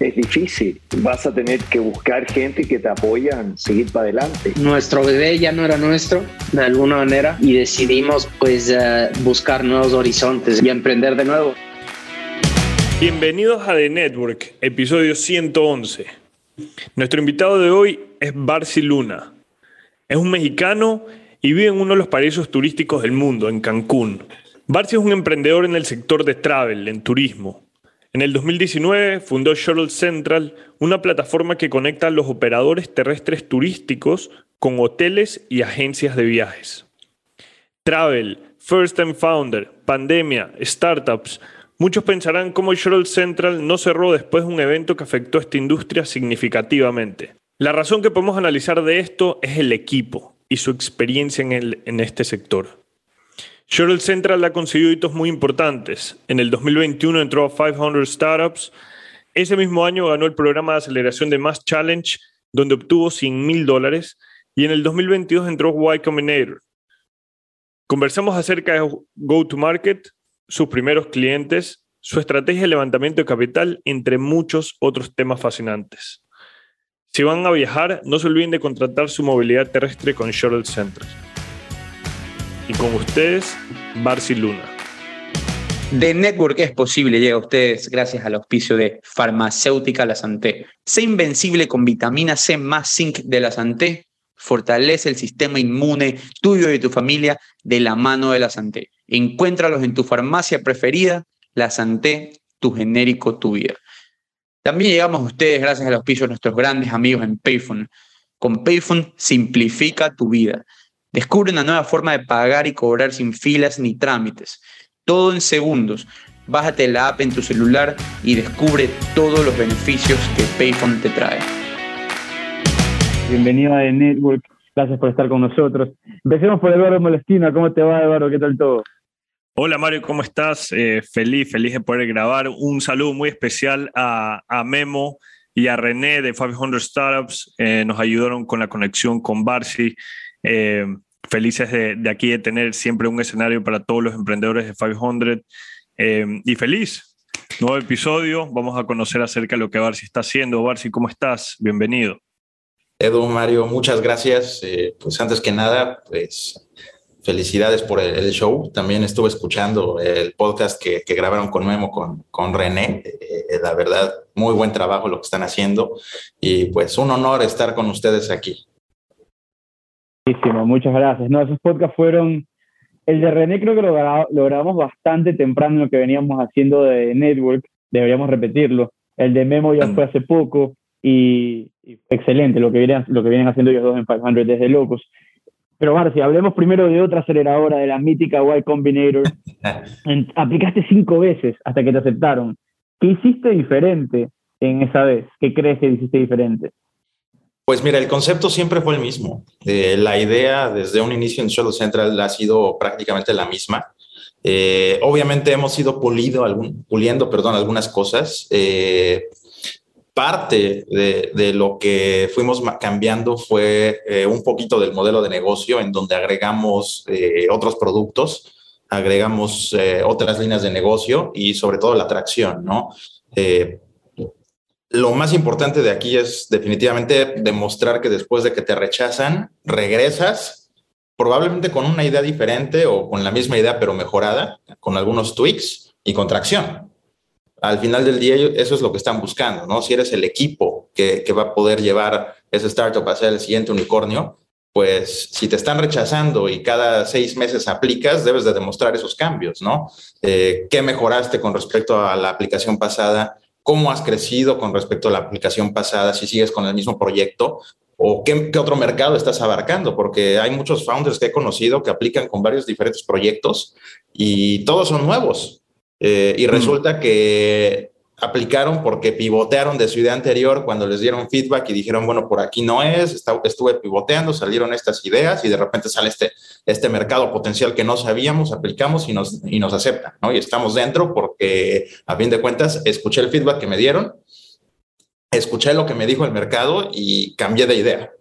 es difícil. Vas a tener que buscar gente que te apoyan, seguir para adelante. Nuestro bebé ya no era nuestro, de alguna manera, y decidimos pues uh, buscar nuevos horizontes y emprender de nuevo. Bienvenidos a The Network, episodio 111. Nuestro invitado de hoy es Barcy Luna. Es un mexicano y vive en uno de los paraísos turísticos del mundo, en Cancún. Barcy es un emprendedor en el sector de travel, en turismo. En el 2019 fundó Shuttle Central, una plataforma que conecta a los operadores terrestres turísticos con hoteles y agencias de viajes. Travel, First Time Founder, pandemia, startups. Muchos pensarán cómo Shuttle Central no cerró después de un evento que afectó a esta industria significativamente. La razón que podemos analizar de esto es el equipo y su experiencia en, en este sector. Shuttle Central ha conseguido hitos muy importantes. En el 2021 entró a 500 Startups. Ese mismo año ganó el programa de aceleración de Mass Challenge, donde obtuvo 100 mil dólares. Y en el 2022 entró Y Combinator. Conversamos acerca de Go-to-Market, sus primeros clientes, su estrategia de levantamiento de capital, entre muchos otros temas fascinantes. Si van a viajar, no se olviden de contratar su movilidad terrestre con Shuttle Central. Y con ustedes, Barcy Luna. The Network es posible, llega a ustedes gracias al auspicio de Farmacéutica La Santé. Sé invencible con vitamina C más zinc de La Santé. Fortalece el sistema inmune tuyo y de tu familia de la mano de La Santé. Encuéntralos en tu farmacia preferida, La Santé, tu genérico, tu vida. También llegamos a ustedes gracias al auspicio de nuestros grandes amigos en Payphone. Con Payphone simplifica tu vida. Descubre una nueva forma de pagar y cobrar sin filas ni trámites. Todo en segundos. Bájate la app en tu celular y descubre todos los beneficios que Payphone te trae. Bienvenido a The Network. Gracias por estar con nosotros. Empecemos por Eduardo Molestina. ¿Cómo te va, Eduardo? ¿Qué tal todo? Hola Mario, ¿cómo estás? Eh, feliz, feliz de poder grabar. Un saludo muy especial a, Memo y a René de 500 Startups. Eh, nos ayudaron con la conexión con Barcy. Eh, felices de, aquí de tener siempre un escenario para todos los emprendedores de 500 eh, y feliz. Nuevo episodio, vamos a conocer acerca de lo que Barcy está haciendo. Barcy, ¿cómo estás? Bienvenido. Edu, Mario, muchas gracias. Eh, pues antes que nada, pues felicidades por el, show. También estuve escuchando el podcast que, grabaron con Memo, con, con René. la verdad, muy buen trabajo lo que están haciendo y pues un honor estar con ustedes aquí muchas gracias. No, esos podcasts fueron. El de René creo que lo, grabamos bastante temprano en lo que veníamos haciendo de Network, deberíamos repetirlo. El de Memo ya fue hace poco y, excelente lo que, vienen, lo que vienen haciendo ellos dos en 500 desde locos. Pero Marci, hablemos primero de otra aceleradora, de la mítica Y Combinator. aplicaste cinco veces hasta que te aceptaron. ¿Qué hiciste diferente en esa vez? ¿Qué crees que hiciste diferente? Pues mira, el concepto siempre fue el mismo. Eh, la idea desde un inicio en Solo Central ha sido prácticamente la misma. Eh, obviamente hemos ido pulido puliendo perdón, algunas cosas. Eh, parte de, lo que fuimos cambiando fue un poquito del modelo de negocio en donde agregamos otros productos, agregamos otras líneas de negocio y sobre todo la atracción, ¿no? Lo más importante de aquí es definitivamente demostrar que después de que te rechazan, regresas probablemente con una idea diferente o con la misma idea pero mejorada, con algunos tweaks y con tracción. Al final del día eso es lo que están buscando, ¿no? Si eres el equipo que, va a poder llevar ese startup a ser el siguiente unicornio, pues si te están rechazando y cada seis meses aplicas, debes de demostrar esos cambios, ¿no? Eh, ¿Qué mejoraste con respecto a la aplicación pasada? Cómo has crecido con respecto a la aplicación pasada, si sigues con el mismo proyecto o qué, otro mercado estás abarcando, porque hay muchos founders que he conocido que aplican con varios diferentes proyectos y todos son nuevos. Eh, y resulta que aplicaron porque pivotearon de su idea anterior cuando les dieron feedback y dijeron, bueno, por aquí no es, estuve pivoteando, salieron estas ideas y de repente sale este, este mercado potencial que no sabíamos, aplicamos y nos, y nos aceptan, ¿no? Y estamos dentro porque a fin de cuentas escuché el feedback que me dieron, escuché lo que me dijo el mercado y cambié de idea.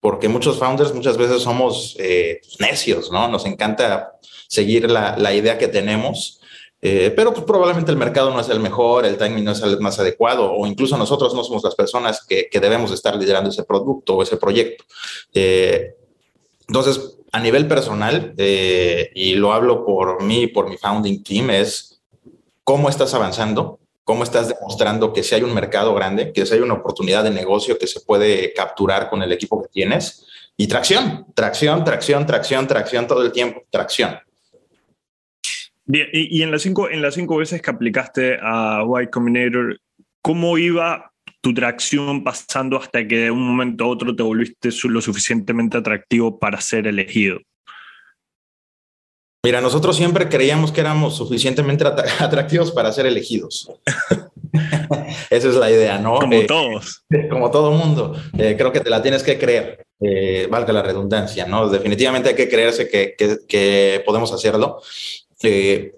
Porque muchos founders muchas veces somos eh, necios, ¿no? Nos encanta seguir la, la idea que tenemos eh, pero pues, probablemente el mercado no es el mejor, el timing no es el más adecuado, o incluso nosotros no somos las personas que, debemos estar liderando ese producto o ese proyecto. Eh, entonces, a nivel personal, eh, y lo hablo por mí, por mi founding team, es cómo estás avanzando, cómo estás demostrando que si hay un mercado grande, que si hay una oportunidad de negocio que se puede capturar con el equipo que tienes, y tracción, tracción, tracción, tracción, tracción todo el tiempo, tracción. Bien, y, en, las cinco, en las cinco veces que aplicaste a Y Combinator, ¿cómo iba tu tracción pasando hasta que de un momento a otro te volviste lo suficientemente atractivo para ser elegido? Mira, nosotros siempre creíamos que éramos suficientemente atractivos para ser elegidos. Esa es la idea, ¿no? Como eh, todos. Como todo mundo. Eh, creo que te la tienes que creer, eh, valga la redundancia, ¿no? Definitivamente hay que creerse que, que, que podemos hacerlo. Eh,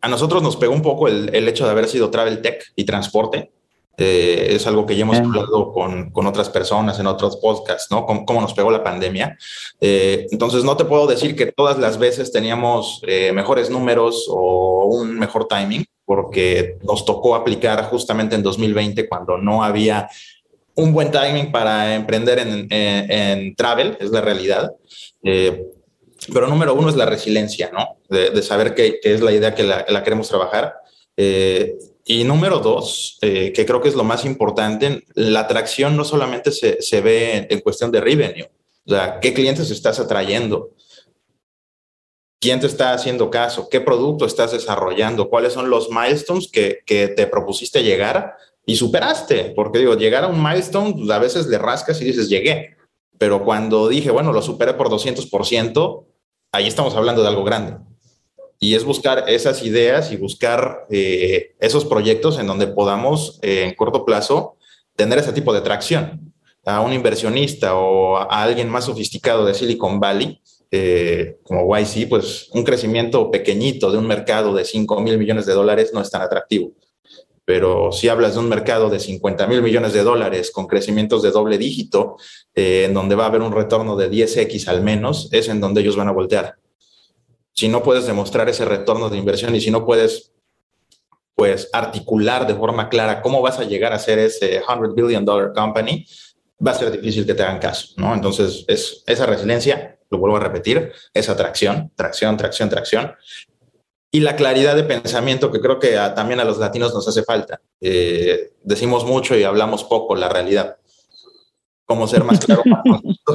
a nosotros nos pegó un poco el, hecho de haber sido travel tech y transporte. Eh, es algo que ya hemos hablado con, con, otras personas en otros podcasts, ¿no? Cómo, nos pegó la pandemia. Eh, entonces, no te puedo decir que todas las veces teníamos mejores números o un mejor timing, porque nos tocó aplicar justamente en 2020 cuando no había un buen timing para emprender en, en, travel, es la realidad. Pero número uno es la resiliencia, ¿no? De, saber que, es la idea que la, queremos trabajar. Eh, y número dos, eh, que creo que es lo más importante, la atracción no solamente se, se, ve en cuestión de revenue, o sea, qué clientes estás atrayendo, quién te está haciendo caso, qué producto estás desarrollando, cuáles son los milestones que, que te propusiste llegar y superaste, porque digo, llegar a un milestone, pues, a veces le rascas y dices, llegué, pero cuando dije, bueno, lo superé por 200%, ahí estamos hablando de algo grande. Y es buscar esas ideas y buscar eh, esos proyectos en donde podamos eh, en corto plazo tener ese tipo de tracción. A un inversionista o a alguien más sofisticado de Silicon Valley, eh, como YC, pues un crecimiento pequeñito de un mercado de 5 mil millones de dólares no es tan atractivo. Pero si hablas de un mercado de 50 mil millones de dólares con crecimientos de doble dígito, en donde va a haber un retorno de 10x al menos, es en donde ellos van a voltear. Si no puedes demostrar ese retorno de inversión y si no puedes pues articular de forma clara cómo vas a llegar a ser ese 100 billion dollar company, va a ser difícil que te hagan caso, ¿no? Entonces, es esa resiliencia, lo vuelvo a repetir, esa tracción, tracción, tracción, tracción, y la claridad de pensamiento que creo que también a los latinos nos hace falta. Eh, decimos mucho y hablamos poco la realidad cómo ser más claro.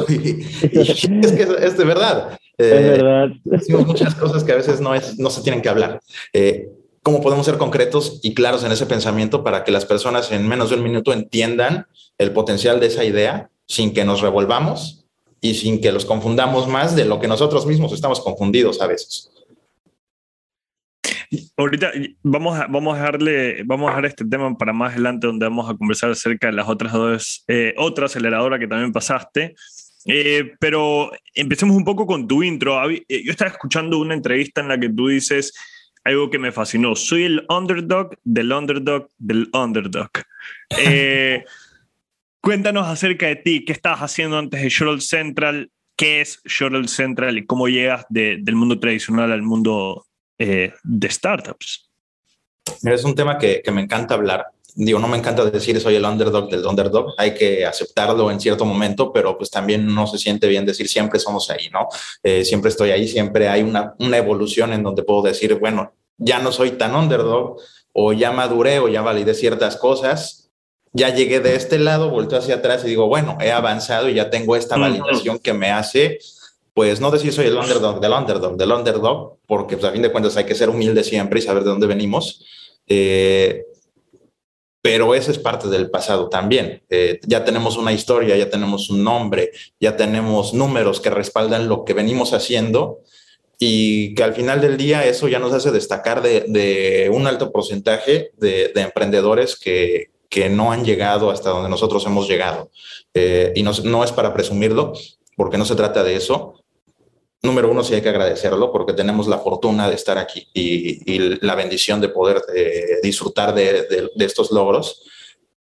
es que es, de verdad. es eh, verdad. Decimos muchas cosas que a veces no, es, no se tienen que hablar. Eh, ¿Cómo podemos ser concretos y claros en ese pensamiento para que las personas en menos de un minuto entiendan el potencial de esa idea sin que nos revolvamos y sin que los confundamos más de lo que nosotros mismos estamos confundidos a veces? Ahorita vamos a, vamos a dejarle, vamos a dejar este tema para más adelante donde vamos a conversar acerca de las otras dos, eh, otra aceleradora que también pasaste. Eh, pero empecemos un poco con tu intro. Eh, yo estaba escuchando una entrevista en la que tú dices algo que me fascinó. Soy el underdog del underdog del underdog. cuéntanos acerca de ti. ¿Qué estabas haciendo antes de Shuttle Central? ¿Qué es Shuttle Central y cómo llegas del mundo tradicional al mundo eh, de startups. Es un tema que, me encanta hablar. Digo, no me encanta decir soy el underdog del underdog, hay que aceptarlo en cierto momento, pero pues también no se siente bien decir siempre somos ahí, ¿no? Eh, siempre estoy ahí, siempre hay una, una evolución en donde puedo decir, bueno, ya no soy tan underdog o ya maduré o ya validé ciertas cosas, ya llegué de este lado, vuelto hacia atrás y digo, bueno, he avanzado y ya tengo esta validación que me hace pues no decir soy el underdog del underdog del underdog, porque pues, a fin de cuentas hay que ser humilde siempre y saber de dónde venimos. Eh, pero ese es parte del pasado también. Eh, ya tenemos una historia, ya tenemos un nombre, ya tenemos números que respaldan lo que venimos haciendo y que al final del día eso ya nos hace destacar de, un alto porcentaje de, emprendedores que, que, no han llegado hasta donde nosotros hemos llegado. Eh, y no, no, es para presumirlo, porque no se trata de eso. Número uno, sí hay que agradecerlo porque tenemos la fortuna de estar aquí y, la bendición de poder eh, disfrutar de, de estos logros,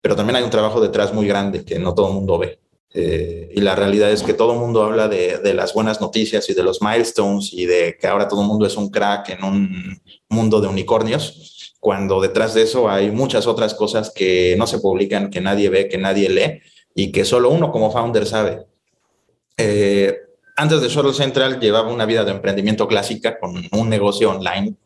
pero también hay un trabajo detrás muy grande que no todo el mundo ve. Eh, y la realidad es que todo el mundo habla de, de, las buenas noticias y de los milestones y de que ahora todo el mundo es un crack en un mundo de unicornios, cuando detrás de eso hay muchas otras cosas que no se publican, que nadie ve, que nadie lee y que solo uno como founder sabe. Eh, antes de Shuttle Central llevaba una vida de emprendimiento clásica con un negocio online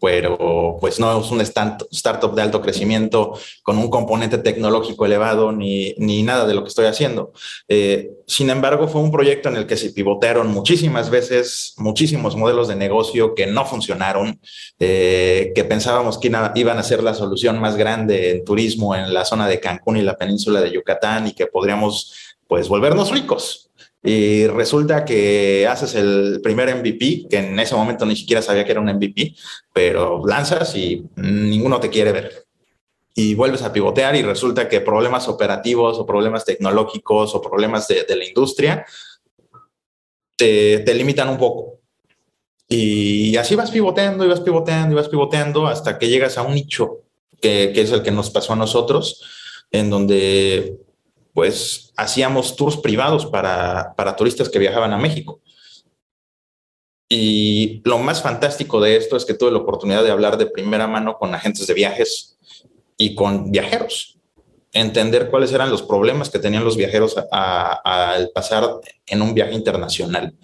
pero pues no es un startup de alto crecimiento con un componente tecnológico elevado ni, ni nada de lo que estoy haciendo. Eh, sin embargo, fue un proyecto en el que se pivotearon muchísimas veces, muchísimos modelos de negocio que no funcionaron, eh, que pensábamos que iban a ser la solución más grande en turismo en la zona de Cancún y la península de Yucatán y que podríamos pues volvernos ricos y resulta que haces el primer MVP, que en ese momento ni siquiera sabía que era un MVP, pero lanzas y ninguno te quiere ver. Y vuelves a pivotear y resulta que problemas operativos o problemas tecnológicos o problemas de, la industria te, limitan un poco. Y así vas pivoteando y vas pivoteando y vas pivoteando hasta que llegas a un nicho que, que es el que nos pasó a nosotros, en donde pues hacíamos tours privados para, turistas que viajaban a México. Y lo más fantástico de esto es que tuve la oportunidad de hablar de primera mano con agentes de viajes y con viajeros, entender cuáles eran los problemas que tenían los viajeros al pasar en un viaje internacional,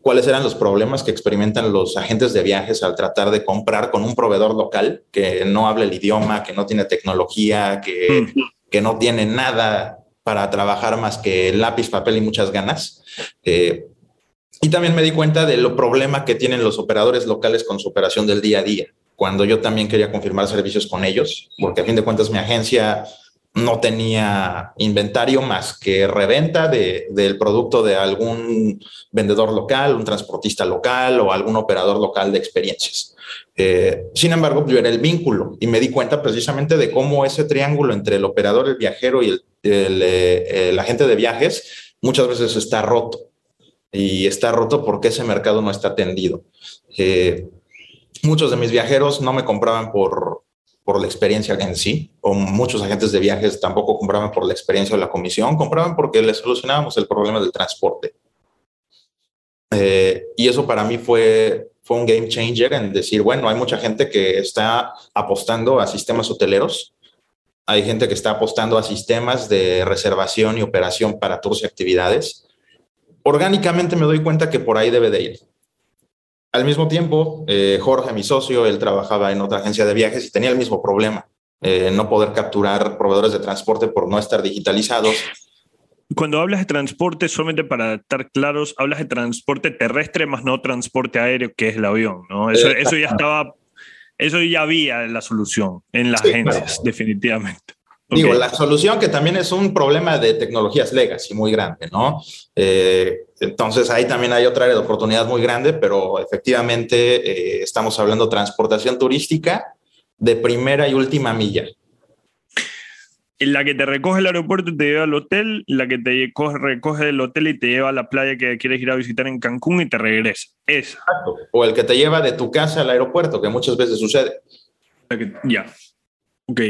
cuáles eran los problemas que experimentan los agentes de viajes al tratar de comprar con un proveedor local que no habla el idioma, que no tiene tecnología, que, que no tiene nada para trabajar más que lápiz, papel y muchas ganas. Eh, y también me di cuenta de lo problema que tienen los operadores locales con su operación del día a día, cuando yo también quería confirmar servicios con ellos, porque a fin de cuentas mi agencia no tenía inventario más que reventa de, del producto de algún vendedor local, un transportista local o algún operador local de experiencias. Eh, sin embargo, yo era el vínculo y me di cuenta precisamente de cómo ese triángulo entre el operador, el viajero y el, el, agente de viajes muchas veces está roto. Y está roto porque ese mercado no está atendido. Eh, muchos de mis viajeros no me compraban por, por la experiencia en sí, o muchos agentes de viajes tampoco compraban por la experiencia o la comisión, compraban porque les solucionábamos el problema del transporte. Eh, y eso para mí fue fue un game changer en decir, bueno, hay mucha gente que está apostando a sistemas hoteleros, hay gente que está apostando a sistemas de reservación y operación para tours y actividades. Orgánicamente me doy cuenta que por ahí debe de ir. Al mismo tiempo, eh, Jorge, mi socio, él trabajaba en otra agencia de viajes y tenía el mismo problema, eh, no poder capturar proveedores de transporte por no estar digitalizados cuando hablas de transporte, solamente para estar claros, hablas de transporte terrestre más no transporte aéreo, que es el avión, ¿no? Eso, eso ya estaba, eso ya había la solución en las agencias, definitivamente. Digo, la solución que también es un problema de tecnologías legacy muy grande, ¿no? Eh, entonces ahí también hay otra área de oportunidad muy grande, pero efectivamente eh, estamos hablando de transportación turística de primera y última milla la que te recoge el aeropuerto y te lleva al hotel, la que te recoge del hotel y te lleva a la playa que quieres ir a visitar en Cancún y te regresa. Esa. O el que te lleva de tu casa al aeropuerto, que muchas veces sucede. Ya. Ok.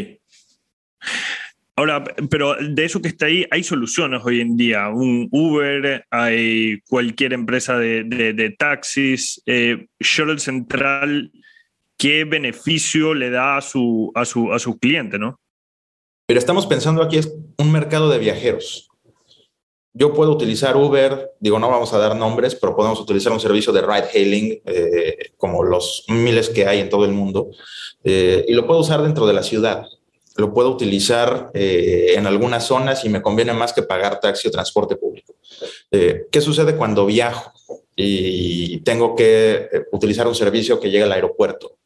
Ahora, pero de eso que está ahí, hay soluciones hoy en día. Un Uber, hay cualquier empresa de, taxis, eh, Shuttle Central, ¿qué beneficio le da a su, a su, a su cliente, no? Pero estamos pensando aquí es un mercado de viajeros. Yo puedo utilizar Uber, digo, no vamos a dar nombres, pero podemos utilizar un servicio de ride hailing, eh, como los miles que hay en todo el mundo, eh, y lo puedo usar dentro de la ciudad. Lo puedo utilizar eh, en algunas zonas y me conviene más que pagar taxi o transporte público. ¿Qué sucede cuando viajo y tengo que utilizar un servicio que llega al aeropuerto?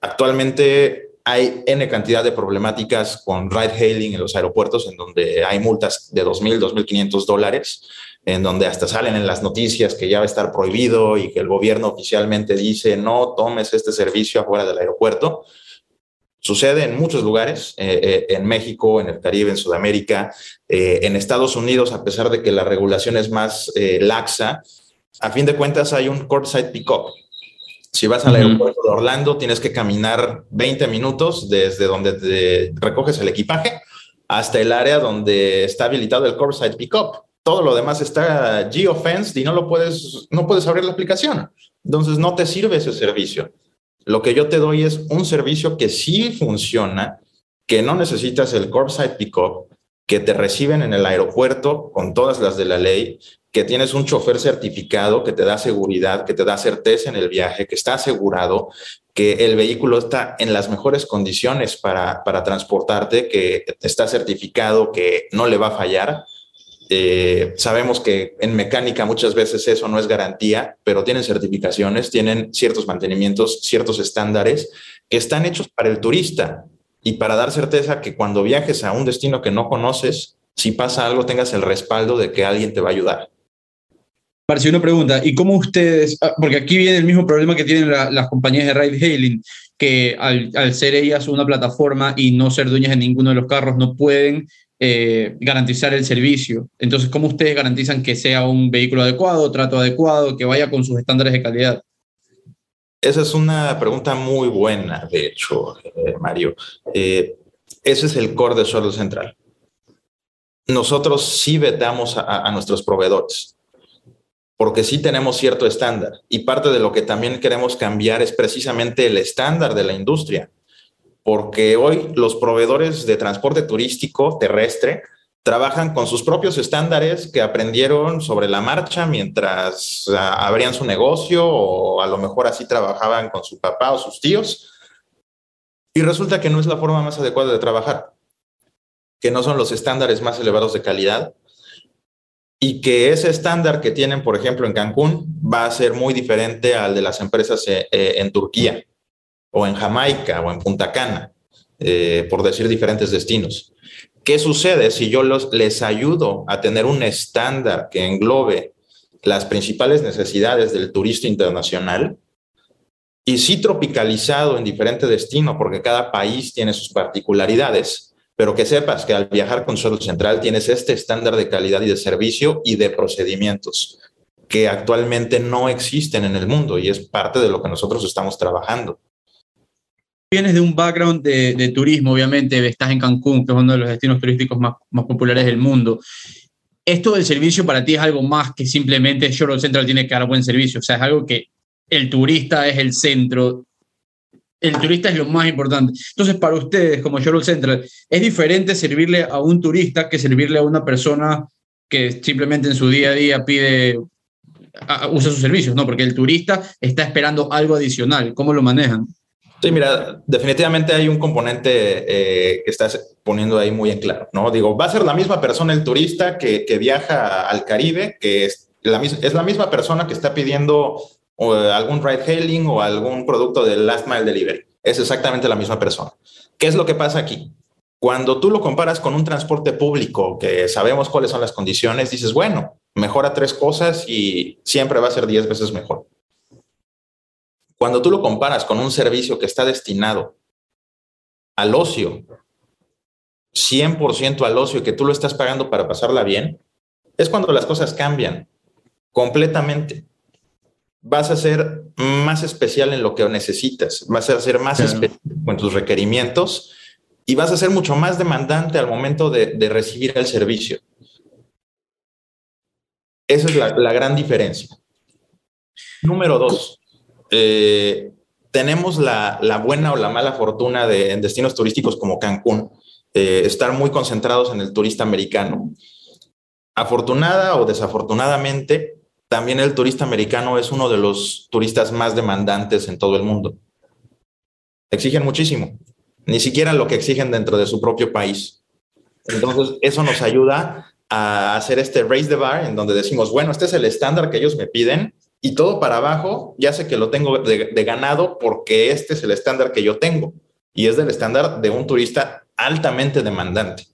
actualmente hay N cantidad de problemáticas con ride hailing en los aeropuertos en donde hay multas de 2.000, 2.500 dólares en donde hasta salen en las noticias que ya va a estar prohibido y que el gobierno oficialmente dice no tomes este servicio afuera del aeropuerto. Sucede en muchos lugares, eh, eh, en México, en el Caribe, en Sudamérica, eh, en Estados Unidos, a pesar de que la regulación es más laxa, a fin de cuentas hay un courtside pick-up. Si vas al aeropuerto de Orlando, tienes que caminar 20 minutos desde donde te recoges el equipaje hasta el área donde está habilitado el courtside pick-up. Todo lo demás está geofenced y no lo puedes, no puedes abrir la aplicación. Entonces no te sirve ese servicio. Lo que yo te doy es un servicio que sí funciona, que no necesitas el curbside pickup, que te reciben en el aeropuerto con todas las de la ley, que tienes un chofer certificado que te da seguridad, que te da certeza en el viaje, que está asegurado, que el vehículo está en las mejores condiciones para, para transportarte, que está certificado, que no le va a fallar eh, sabemos que en mecánica muchas veces eso no es garantía, pero tienen certificaciones, tienen ciertos mantenimientos, ciertos estándares que están hechos para el turista y para dar certeza que cuando viajes a un destino que no conoces, si pasa algo tengas el respaldo de que alguien te va a ayudar. Parece una pregunta, ¿y cómo ustedes, ah, porque aquí viene el mismo problema que tienen las compañías de ride hailing, que al, al, ser ellas una plataforma y no ser dueñas de ninguno de los carros, no pueden eh, garantizar el servicio. Entonces, ¿cómo ustedes garantizan que sea un vehículo adecuado, trato adecuado, que vaya con sus estándares de calidad? Esa es una pregunta muy buena, de hecho, eh, Mario. Eh, ese es el core de Suelo Central. Nosotros sí vetamos a nuestros proveedores porque sí tenemos cierto estándar y parte de lo que también queremos cambiar es precisamente el estándar de la industria porque hoy los proveedores de transporte turístico terrestre trabajan con sus propios estándares que aprendieron sobre la marcha mientras abrían su negocio o a lo mejor así trabajaban con su papá o sus tíos. Y resulta que no es la forma más adecuada de trabajar, que no son los estándares más elevados de calidad y que ese estándar que tienen, por ejemplo, en Cancún va a ser muy diferente al de las empresas eh, eh, en Turquía o en Jamaica o en Punta Cana, eh, por decir diferentes destinos. ¿Qué sucede si yo los, les ayudo a tener un estándar que englobe las principales necesidades del turista internacional? Y sí tropicalizado en diferente destino, porque cada país tiene sus particularidades, pero que sepas que al viajar con Suelo Central tienes este estándar de calidad y de servicio y de procedimientos que actualmente no existen en el mundo y es parte de lo que nosotros estamos trabajando vienes de un background de, turismo, obviamente, estás en Cancún, que es uno de los destinos turísticos más, populares del mundo. Esto del servicio para ti es algo más que simplemente Shuttle Central tiene que dar buen servicio, o sea, es algo que el turista es el centro, el turista es lo más importante. Entonces, para ustedes, como Shuttle Central, ¿es diferente servirle a un turista que servirle a una persona que simplemente en su día a día pide, usa sus servicios? No, porque el turista está esperando algo adicional. ¿Cómo lo manejan? Sí, mira, definitivamente hay un componente eh, que estás poniendo ahí muy en claro, ¿no? Digo, va a ser la misma persona el turista que, viaja al Caribe, que es la, es la misma persona que está pidiendo algún ride hailing o algún producto de last mile delivery. Es exactamente la misma persona. ¿Qué es lo que pasa aquí? Cuando tú lo comparas con un transporte público, que sabemos cuáles son las condiciones, dices, bueno, mejora tres cosas y siempre va a ser diez veces mejor. Cuando tú lo comparas con un servicio que está destinado al ocio, 100% al ocio, que tú lo estás pagando para pasarla bien, es cuando las cosas cambian completamente. Vas a ser más especial en lo que necesitas, vas a ser más específico en tus requerimientos y vas a ser mucho más demandante al momento de, recibir el servicio. Esa es la, la gran diferencia. Número dos, eh, tenemos la, buena o la mala fortuna de en destinos turísticos como Cancún, estar muy concentrados en el turista americano. Afortunada o desafortunadamente, también el turista americano es uno de los turistas más demandantes en todo el mundo. Exigen muchísimo, ni siquiera lo que exigen dentro de su propio país. Entonces, eso nos ayuda a hacer este raise the bar en donde decimos, bueno, este es el estándar que ellos me piden, y todo para abajo, ya sé que lo tengo de, ganado porque este es el estándar que yo tengo y es del estándar de un turista altamente demandante.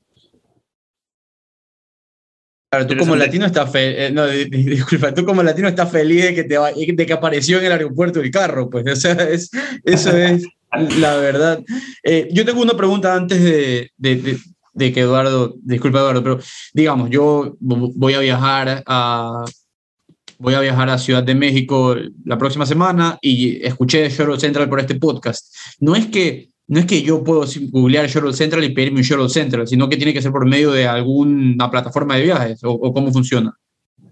Claro, tú como latino estás feliz, no, disculpa, tú como latino estás feliz de que, te de que apareció en el aeropuerto el carro, pues, o sea, es, eso es la verdad. Eh, yo tengo una pregunta antes de, de, de, que Eduardo, disculpa Eduardo, pero digamos, yo voy a viajar a, voy a viajar a Ciudad de México la próxima semana y escuché Shuttle Central por este podcast. No es que no es que yo puedo googlear Shuttle Central y pedirme un Shuttle Central, sino que tiene que ser por medio de alguna plataforma de viajes o, cómo funciona.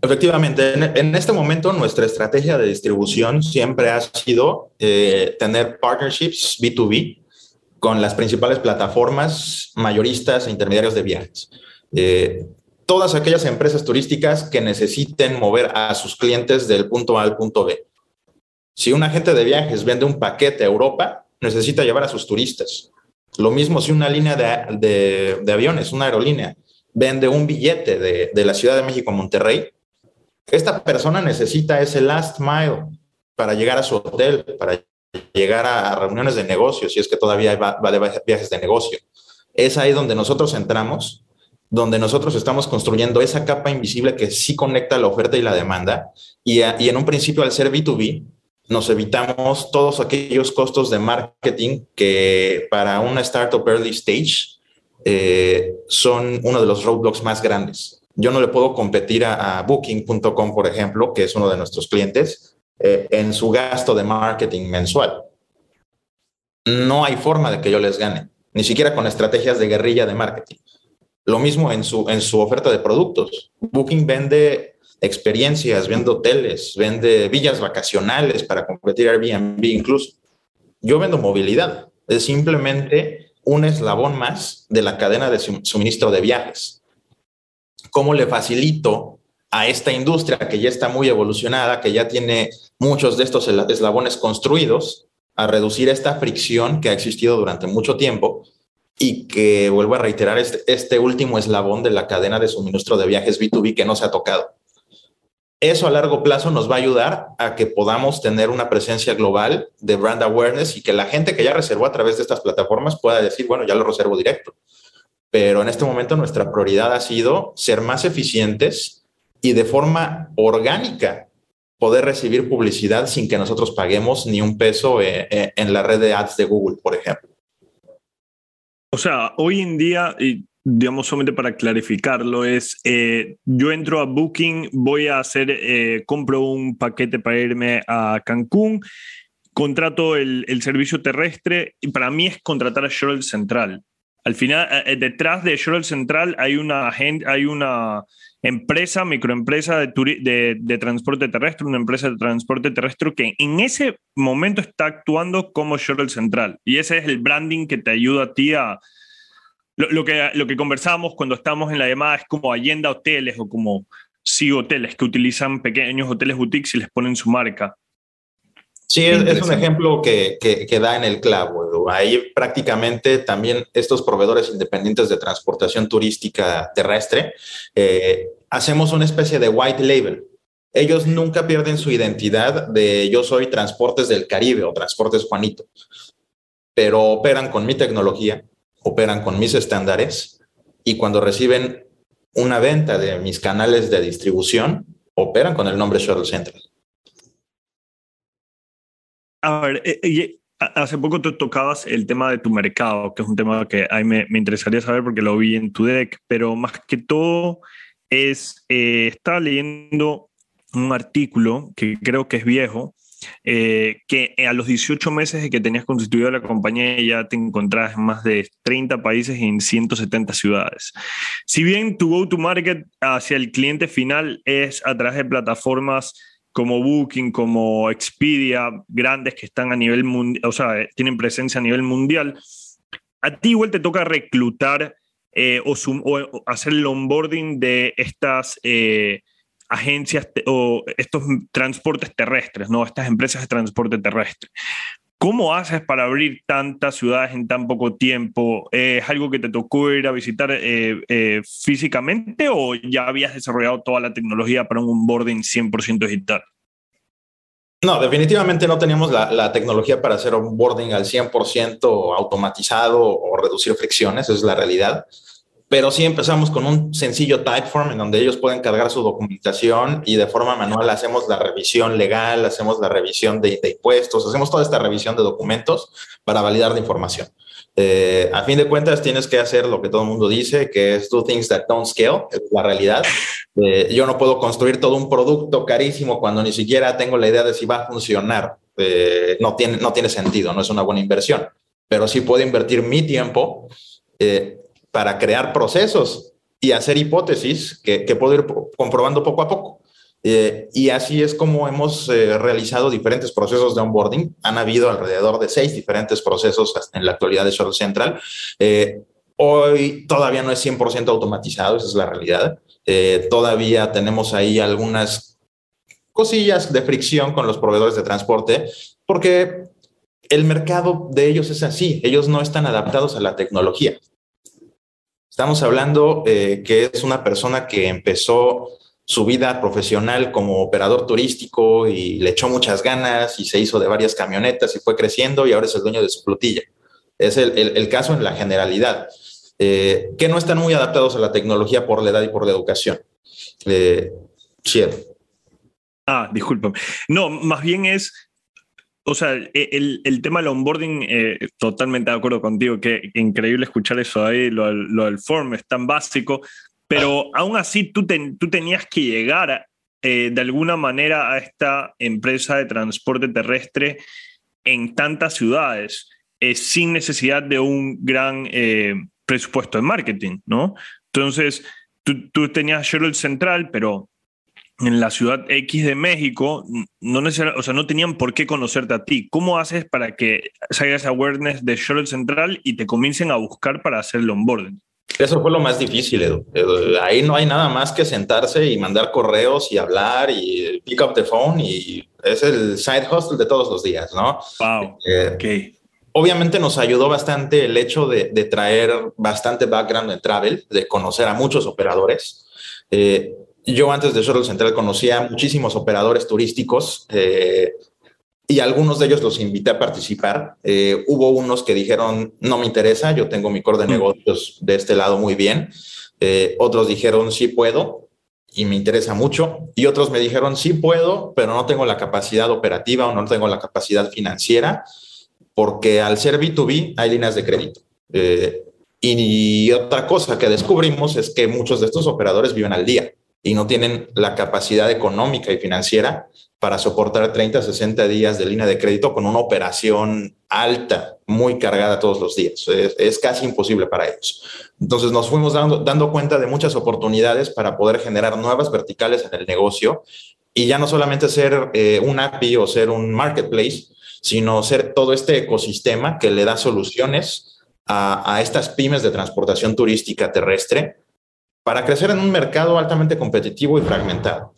Efectivamente, en, este momento nuestra estrategia de distribución siempre ha sido eh, tener partnerships B2B con las principales plataformas mayoristas e intermediarios de viajes. Eh, todas aquellas empresas turísticas que necesiten mover a sus clientes del punto A al punto B. Si un agente de viajes vende un paquete a Europa, necesita llevar a sus turistas. Lo mismo si una línea de, aviones, una aerolínea, vende un billete de, la Ciudad de México a Monterrey, esta persona necesita ese last mile para llegar a su hotel, para llegar a reuniones de negocios, si es que todavía va, de viajes de negocio. Es ahí donde nosotros entramos, donde nosotros estamos construyendo esa capa invisible que sí conecta la oferta y la demanda. Y, y en un principio, al ser B2B, nos evitamos todos aquellos costos de marketing que para una startup early stage eh, son uno de los roadblocks más grandes. Yo no le puedo competir a, booking.com, por ejemplo, que es uno de nuestros clientes, eh, en su gasto de marketing mensual. No hay forma de que yo les gane, ni siquiera con estrategias de guerrilla de marketing. Lo mismo en su, en su oferta de productos. Booking vende experiencias, vende hoteles, vende villas vacacionales para competir Airbnb incluso. Yo vendo movilidad, es simplemente un eslabón más de la cadena de suministro de viajes. ¿Cómo le facilito a esta industria que ya está muy evolucionada, que ya tiene muchos de estos eslabones construidos, a reducir esta fricción que ha existido durante mucho tiempo y que, vuelvo a reiterar, este, este último eslabón de la cadena de suministro de viajes B2B que no se ha tocado? Eso a largo plazo nos va a ayudar a que podamos tener una presencia global de brand awareness y que la gente que ya reservó a través de estas plataformas pueda decir, bueno, ya lo reservo directo. Pero en este momento nuestra prioridad ha sido ser más eficientes y de forma orgánica poder recibir publicidad sin que nosotros paguemos ni un peso eh, eh, en la red de ads de Google, por ejemplo. O sea, hoy en día, digamos, solamente para clarificarlo, es eh, yo entro a Booking, voy a hacer, eh, compro un paquete para irme a Cancún, contrato el, el, servicio terrestre y para mí es contratar a Shuttle Central. Al final, eh, detrás de Shuttle Central hay una, hay una empresa, microempresa de, de, de, transporte terrestre, una empresa de transporte terrestre que en ese momento está actuando como Shuttle Central. Y ese es el branding que te ayuda a ti a, lo, que, lo que conversamos cuando estamos en la llamada es como Allenda Hoteles o como Sí Hoteles, que utilizan pequeños hoteles boutiques y les ponen su marca. Sí, es, un ejemplo que, que, da en el clavo. Ahí prácticamente también estos proveedores independientes de transportación turística terrestre eh, hacemos una especie de white label. Ellos nunca pierden su identidad de yo soy Transportes del Caribe o Transportes Juanito, pero operan con mi tecnología, operan con mis estándares y cuando reciben una venta de mis canales de distribución, operan con el nombre Shuttle Central. A ver, eh, hace poco tú tocabas el tema de tu mercado, que es un tema que a mí me, interesaría saber porque lo vi en tu deck, pero más que todo es, eh, estaba leyendo un artículo que creo que es viejo, eh, que a los 18 meses de que tenías constituido la compañía ya te encontrabas en más de 30 países y en 170 ciudades. Si bien tu go-to-market hacia el cliente final es a través de plataformas como Booking, como Expedia, grandes que están a nivel mundial, o sea, tienen presencia a nivel mundial, a ti igual te toca reclutar eh, o, hacer el onboarding de estas eh, agencias o estos transportes terrestres, ¿no? Estas empresas de transporte terrestre. ¿Cómo haces para abrir tantas ciudades en tan poco tiempo? ¿Es algo que te tocó ir a visitar eh, eh, físicamente o ya habías desarrollado toda la tecnología para un onboarding 100% digital? No, definitivamente no teníamos la, la, tecnología para hacer onboarding al 100% automatizado o reducir fricciones, esa es la realidad. Pero sí empezamos con un sencillo Typeform en donde ellos pueden cargar su documentación y de forma manual hacemos la revisión legal, hacemos la revisión de, de impuestos, hacemos toda esta revisión de documentos para validar la información. Eh, a fin de cuentas, tienes que hacer lo que todo el mundo dice, que es do things that don't scale, es la realidad. Eh, yo no puedo construir todo un producto carísimo cuando ni siquiera tengo la idea de si va a funcionar. Eh, no, tiene, no tiene sentido, no es una buena inversión, pero sí puedo invertir mi tiempo para crear procesos y hacer hipótesis que, que puedo ir comprobando poco a poco. Eh, y así es como hemos eh, realizado diferentes procesos de onboarding. Han habido alrededor de seis diferentes procesos en la actualidad de Shuttle Central. Eh, hoy todavía no es 100% automatizado, esa es la realidad. todavía tenemos ahí algunas cosillas de fricción con los proveedores de transporte porque el mercado de ellos es así, ellos no están adaptados a la tecnología. Estamos hablando que es una persona que empezó su vida profesional como operador turístico y le echó muchas ganas y se hizo de varias camionetas y fue creciendo y ahora es el dueño de su flotilla. Es el, caso en la generalidad, eh, que no están muy adaptados a la tecnología por la edad y por la educación. Eh, Ah, disculpa. No, más bien es, o sea, el, el tema del onboarding, eh, totalmente de acuerdo contigo, que, increíble escuchar eso ahí, lo, lo, del form es tan básico, pero aún así tú, tú tenías que llegar eh, de alguna manera a esta empresa de transporte terrestre en tantas ciudades, eh, sin necesidad de un gran eh, presupuesto de marketing, ¿no? Entonces, tú, tú tenías Shuttle Central, pero en la ciudad X de México, no o sea, no tenían por qué conocerte a ti. ¿Cómo haces para que salgas awareness de Shuttle Central y te comiencen a buscar para hacer el onboarding? Eso fue lo más difícil, Edu. Ahí no hay nada más que sentarse y mandar correos y hablar y pick up the phone y es el side hustle de todos los días, ¿no? Wow. Eh, obviamente nos ayudó bastante el hecho de, traer bastante background en travel, de conocer a muchos operadores. Eh, yo antes de Shuttle Central conocía muchísimos operadores turísticos. Eh, y algunos de ellos los invité a participar. Eh, hubo unos que dijeron, no me interesa, yo tengo mi core de mm. negocios de este lado muy bien. Eh, otros dijeron, sí puedo y me interesa mucho. Y otros me dijeron, sí puedo, pero no tengo la capacidad operativa o no tengo la capacidad financiera, porque al ser B2B hay líneas de crédito. Eh, y otra cosa que descubrimos es que muchos de estos operadores viven al día y no tienen la capacidad económica y financiera para soportar 30, 60 días de línea de crédito con una operación alta, muy cargada todos los días. Es, casi imposible para ellos. Entonces nos fuimos dando, dando cuenta de muchas oportunidades para poder generar nuevas verticales en el negocio y ya no solamente ser eh, un API o ser un marketplace, sino ser todo este ecosistema que le da soluciones a, a estas pymes de transportación turística terrestre para crecer en un mercado altamente competitivo y fragmentado.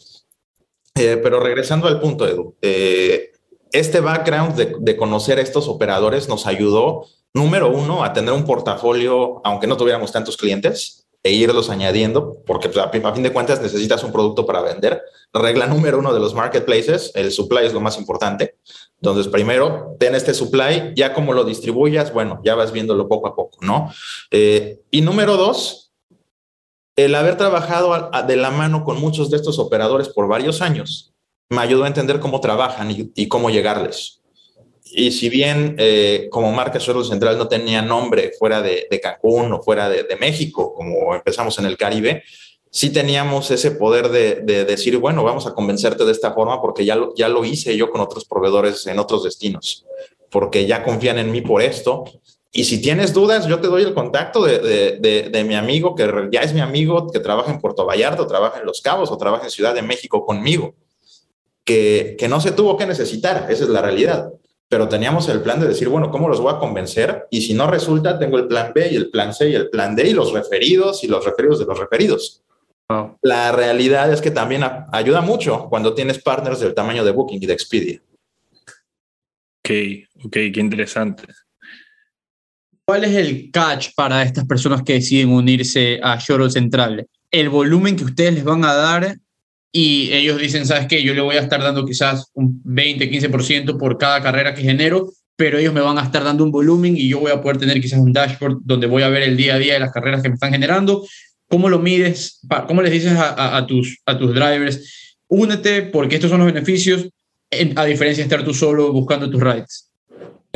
Eh, pero regresando al punto, Edu, eh, este background de, conocer a estos operadores nos ayudó, número uno, a tener un portafolio, aunque no tuviéramos tantos clientes, e irlos añadiendo, porque pues, a, fin de cuentas necesitas un producto para vender. Regla número uno de los marketplaces, el supply es lo más importante. Entonces, primero, ten este supply, ya como lo distribuyas, bueno, ya vas viéndolo poco a poco, ¿no? Eh, y número dos, el haber trabajado de la mano con muchos de estos operadores por varios años me ayudó a entender cómo trabajan y, cómo llegarles. Y si bien eh, como marca Shuttle Central no tenía nombre fuera de, Cancún o fuera de, México, como empezamos en el Caribe, sí teníamos ese poder de, decir, bueno, vamos a convencerte de esta forma porque ya ya lo hice yo con otros proveedores en otros destinos, porque ya confían en mí por esto y si tienes dudas, yo te doy el contacto de, mi amigo, que ya es mi amigo, que trabaja en Puerto Vallarta, trabaja en Los Cabos, o trabaja en Ciudad de México conmigo, que, que no se tuvo que necesitar, esa es la realidad. Pero teníamos el plan de decir, bueno, ¿cómo los voy a convencer? Y si no resulta, tengo el plan B y el plan C y el plan D y los referidos y los referidos de los referidos. La realidad es que también ayuda mucho cuando tienes partners del tamaño de Booking y de Expedia. Ok, ok, qué interesante. ¿Cuál es el catch para estas personas que deciden unirse a Shuttle Central? El volumen que ustedes les van a dar y ellos dicen, ¿sabes qué? Yo le voy a estar dando quizás un 20, 15% por cada carrera que genero, pero ellos me van a estar dando un volumen y yo voy a poder tener quizás un dashboard donde voy a ver el día a día de las carreras que me están generando. ¿Cómo lo mides? ¿Cómo les dices a, a, tus, a tus drivers? Únete porque estos son los beneficios, a diferencia de estar tú solo buscando tus rides.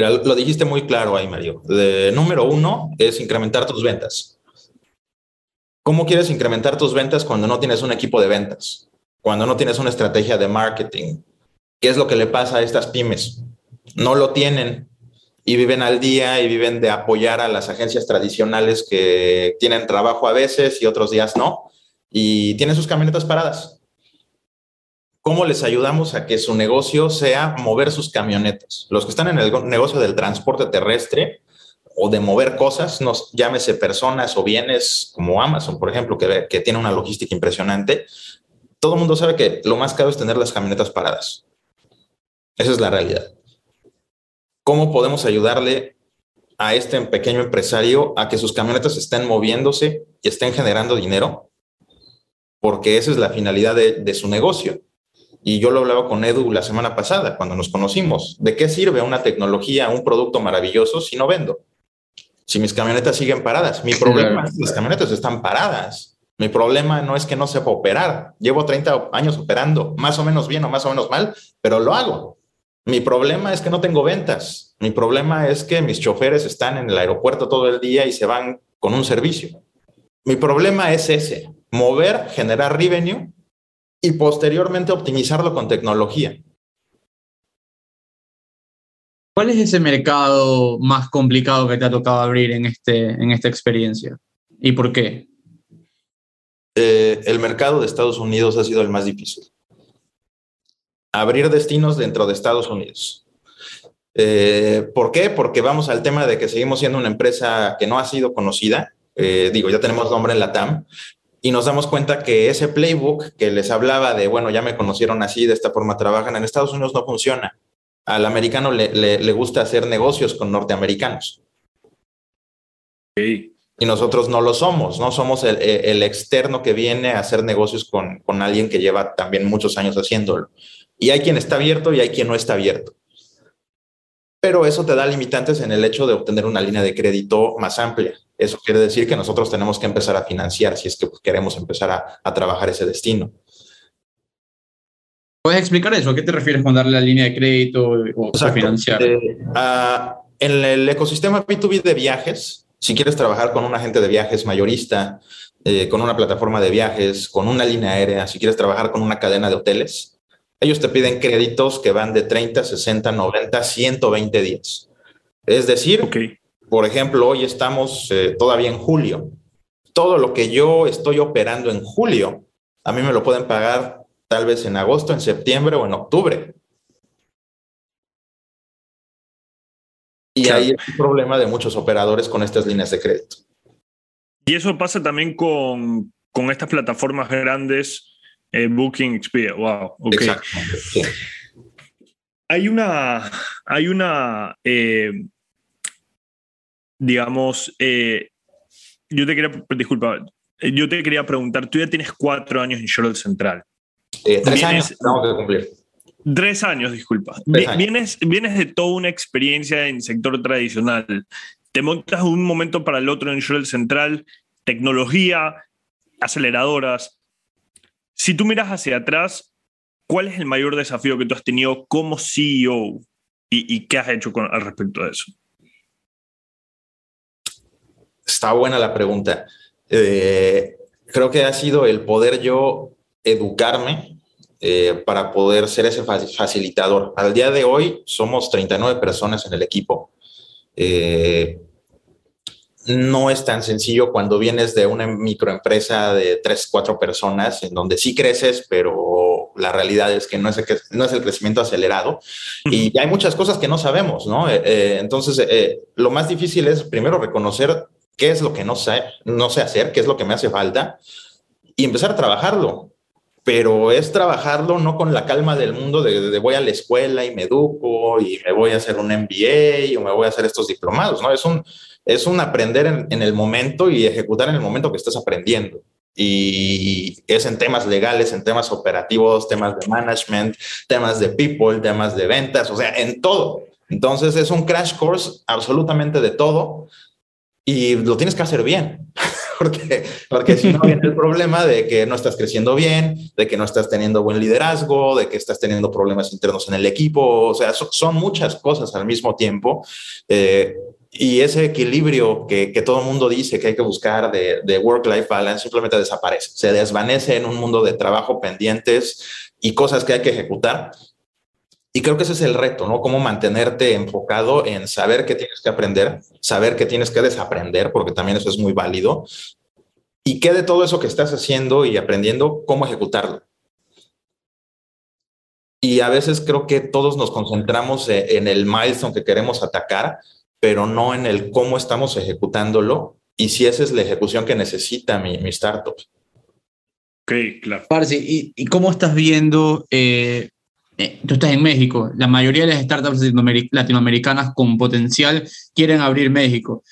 Lo dijiste muy claro ahí, Mario. De, número uno es incrementar tus ventas. ¿Cómo quieres incrementar tus ventas cuando no tienes un equipo de ventas? Cuando no tienes una estrategia de marketing. ¿Qué es lo que le pasa a estas pymes? No lo tienen y viven al día y viven de apoyar a las agencias tradicionales que tienen trabajo a veces y otros días no, y tienen sus camionetas paradas. ¿Cómo les ayudamos a que su negocio sea mover sus camionetas? Los que están en el negocio del transporte terrestre o de mover cosas, no, llámese personas o bienes como Amazon, por ejemplo, que, que tiene una logística impresionante, todo el mundo sabe que lo más caro es tener las camionetas paradas. Esa es la realidad. ¿Cómo podemos ayudarle a este pequeño empresario a que sus camionetas estén moviéndose y estén generando dinero? Porque esa es la finalidad de, su negocio. Y yo lo hablaba con Edu la semana pasada, cuando nos conocimos. ¿De qué sirve una tecnología, un producto maravilloso si no vendo? Si mis camionetas siguen paradas. Mi problema es que las camionetas están paradas. Mi problema no es que no sepa operar. Llevo 30 años operando, más o menos bien o más o menos mal, pero lo hago. Mi problema es que no tengo ventas. Mi problema es que mis choferes están en el aeropuerto todo el día y se van con un servicio. Mi problema es ese, mover, generar revenue y posteriormente optimizarlo con tecnología. ¿Cuál es ese mercado más complicado que te ha tocado abrir en, este, en esta experiencia? ¿Y por qué? Eh, el mercado de Estados Unidos ha sido el más difícil abrir destinos dentro de Estados Unidos. Eh, ¿Por qué? Porque vamos al tema de que seguimos siendo una empresa que no ha sido conocida. Eh, digo, ya tenemos nombre en la TAM y nos damos cuenta que ese playbook que les hablaba de, bueno, ya me conocieron así, de esta forma trabajan, en Estados Unidos no funciona. Al americano le, gusta hacer negocios con norteamericanos. Y nosotros no lo somos, no somos el, externo que viene a hacer negocios con, con alguien que lleva también muchos años haciéndolo. Y hay quien está abierto y hay quien no está abierto. Pero eso te da limitantes en el hecho de obtener una línea de crédito más amplia. Eso quiere decir que nosotros tenemos que empezar a financiar si es que queremos empezar a, trabajar ese destino. ¿Puedes explicar eso? ¿A qué te refieres con darle la línea de crédito o, financiar? Eh, ah, en el ecosistema B2B de viajes, si quieres trabajar con un agente de viajes mayorista, eh, con una plataforma de viajes, con una línea aérea, si quieres trabajar con una cadena de hoteles, ellos te piden créditos que van de 30, 60, 90, 120 días. Es decir, por ejemplo, hoy estamos eh, todavía en julio. Todo lo que yo estoy operando en julio, a mí me lo pueden pagar tal vez en agosto, en septiembre o en octubre. Y ahí hay un problema de muchos operadores con estas líneas de crédito. Y eso pasa también con, con estas plataformas grandes eh, Booking Expedia, wow, ok. Hay una, hay una, eh, digamos, eh, yo te quería, disculpa, yo te quería preguntar, tú ya tienes cuatro años en Charlotte Central. tres años tengo que cumplir. Tres años, disculpa. Vienes, vienes de toda una experiencia en sector tradicional. Te montas de un momento para el otro en Charlotte Central, tecnología, aceleradoras, si tú miras hacia atrás, ¿cuál es el mayor desafío que tú has tenido como CEO y, qué has hecho con, al respecto de eso? Está buena la pregunta. Eh, creo que ha sido el poder yo educarme eh, para poder ser ese facilitador. Al día de hoy somos 39 personas en el equipo. Eh, no es tan sencillo cuando vienes de una microempresa de tres, cuatro personas, en donde sí creces, pero la realidad es que no es el, no es el crecimiento acelerado. Y hay muchas cosas que no sabemos, ¿no? Eh, eh, entonces, eh, lo más difícil es primero reconocer qué es lo que no sé, no sé hacer, qué es lo que me hace falta, y empezar a trabajarlo. Pero es trabajarlo no con la calma del mundo de, voy a la escuela y me educo y me voy a hacer un MBA o me voy a hacer estos diplomados, ¿no? Es un, es un aprender en, el momento y ejecutar en el momento que estás aprendiendo. Y es en temas legales, en temas operativos, temas de management, temas de people, temas de ventas, o sea, en todo. Entonces es un crash course absolutamente de todo y lo tienes que hacer bien. porque, porque si no viene el problema de que no estás creciendo bien, de que no estás teniendo buen liderazgo, de que estás teniendo problemas internos en el equipo, o sea, son muchas cosas al mismo tiempo. Eh, y ese equilibrio que, que, todo el mundo dice que hay que buscar de, de work-life balance simplemente desaparece, se desvanece en un mundo de trabajo pendientes y cosas que hay que ejecutar. Y creo que ese es el reto, ¿no? Cómo mantenerte enfocado en saber qué tienes que aprender, saber qué tienes que desaprender, porque también eso es muy válido. Y qué de todo eso que estás haciendo y aprendiendo, cómo ejecutarlo. Y a veces creo que todos nos concentramos e, en el milestone que queremos atacar, pero no en el cómo estamos ejecutándolo y si esa es la ejecución que necesita mi, mi startup. Ok, claro. Parce, ¿y, ¿y, cómo estás viendo eh, eh, tú estás en México, la mayoría de las startups latinoamericanas con potencial quieren abrir México.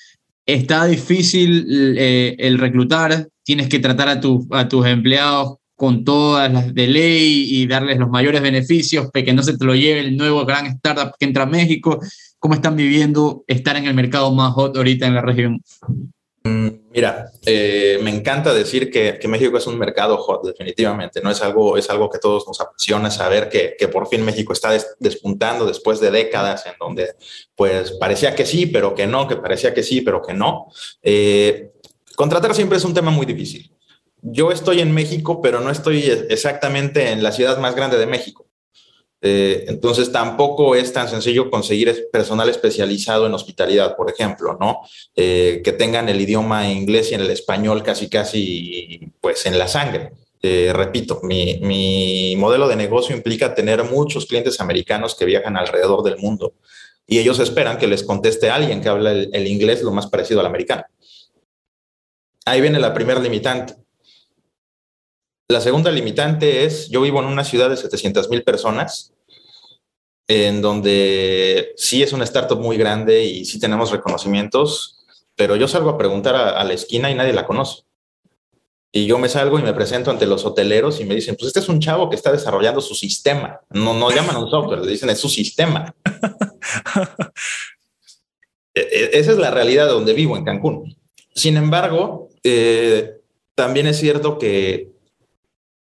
Está difícil eh, el reclutar, tienes que tratar a, a tus empleados con todas las de ley y darles los mayores beneficios, que no se te lo lleve el nuevo gran startup que entra a México. ¿Cómo están viviendo estar en el mercado más hot ahorita en la región? Mm, mira, eh, me encanta decir que, México es un mercado hot, definitivamente, ¿no? Es algo, es algo que todos nos apasiona saber que, por fin México está des, despuntando después de décadas en donde, pues, parecía que sí, pero que no, que parecía que sí, pero que no. Eh, contratar siempre es un tema muy difícil. Yo estoy en México, pero no estoy exactamente en la ciudad más grande de México. Eh, entonces tampoco es tan sencillo conseguir personal especializado en hospitalidad, por ejemplo, ¿no? Eh, que tengan el idioma inglés y el español casi, casi, pues en la sangre. Eh, repito, mi, modelo de negocio implica tener muchos clientes americanos que viajan alrededor del mundo y ellos esperan que les conteste alguien que habla el inglés lo más parecido al americano. Ahí viene la primera limitante. La segunda limitante es, yo vivo en una ciudad de 700 mil personas, en donde sí es una startup muy grande y sí tenemos reconocimientos, pero yo salgo a preguntar a, a la esquina y nadie la conoce. Y yo me salgo y me presento ante los hoteleros y me dicen, pues este es un chavo que está desarrollando su sistema. No, no llaman un software, le dicen es su sistema. Esa es la realidad de donde vivo, en Cancún. Sin embargo, eh, también es cierto que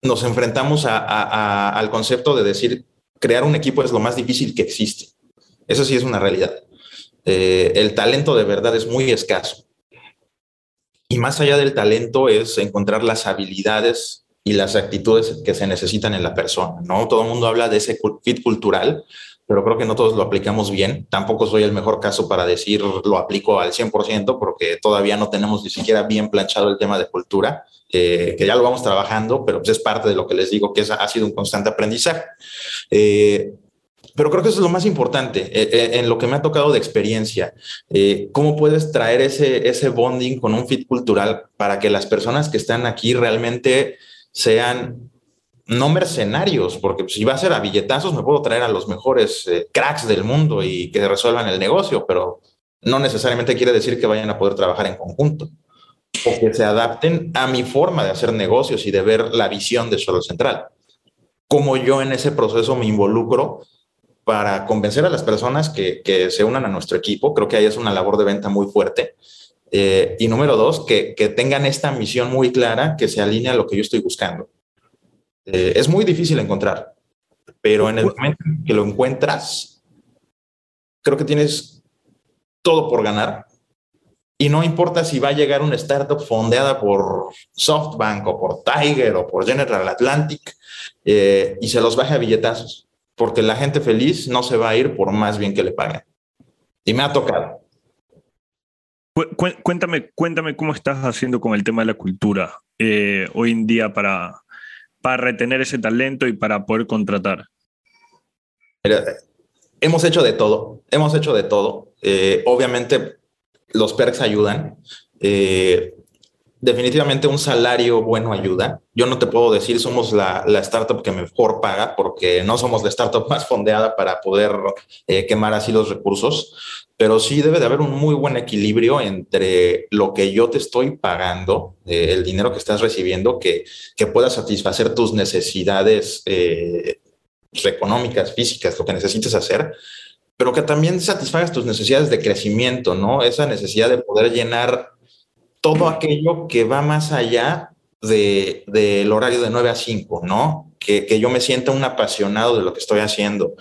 nos enfrentamos a, al concepto de decir, crear un equipo es lo más difícil que existe. Eso sí es una realidad. Eh, el talento de verdad es muy escaso. Y más allá del talento es encontrar las habilidades y las actitudes que se necesitan en la persona, ¿no? Todo el mundo habla de ese fit cultural, pero creo que no todos lo aplicamos bien. Tampoco soy el mejor caso para decir lo aplico al 100% porque todavía no tenemos ni siquiera bien planchado el tema de cultura eh, que ya lo vamos trabajando, pero pues es parte de lo que les digo, que ha sido un constante aprendizaje. Eh, pero creo que eso es lo más importante eh, en lo que me ha tocado de experiencia. Eh, ¿Cómo puedes traer ese, ese bonding con un fit cultural para que las personas que están aquí realmente sean no mercenarios? Porque si va a ser a billetazos, me puedo traer a los mejores eh, cracks del mundo y que resuelvan el negocio, pero no necesariamente quiere decir que vayan a poder trabajar en conjunto o que se adapten a mi forma de hacer negocios y de ver la visión de Solo Central. Cómo yo en ese proceso me involucro para convencer a las personas que, que, se unan a nuestro equipo. Creo que ahí es una labor de venta muy fuerte. Eh, y número dos, que, que, tengan esta misión muy clara que se alinea a lo que yo estoy buscando. Eh, es muy difícil encontrar, pero en el momento en que lo encuentras, creo que tienes todo por ganar y no importa si va a llegar una startup fondeada por SoftBank o por Tiger o por General Atlantic eh, y se los baje a billetazos, porque la gente feliz no se va a ir por más bien que le paguen. Y me ha tocado. Cuéntame, cuéntame cómo estás haciendo con el tema de la cultura eh, hoy en día para, para retener ese talento y para poder contratar. Mira, hemos hecho de todo, hemos hecho de todo. Eh, obviamente los perks ayudan. Eh, definitivamente un salario bueno ayuda. Yo no te puedo decir somos la, la, startup que mejor paga porque no somos la startup más fondeada para poder eh, quemar así los recursos, pero sí debe de haber un muy buen equilibrio entre lo que yo te estoy pagando, eh, el dinero que estás recibiendo, que, que pueda satisfacer tus necesidades eh, económicas, físicas, lo que necesites hacer, pero que también satisfagas tus necesidades de crecimiento, ¿no? Esa necesidad de poder llenar todo aquello que va más allá del de, horario de 9 a 5, ¿no? Que, que, yo me sienta un apasionado de lo que estoy haciendo,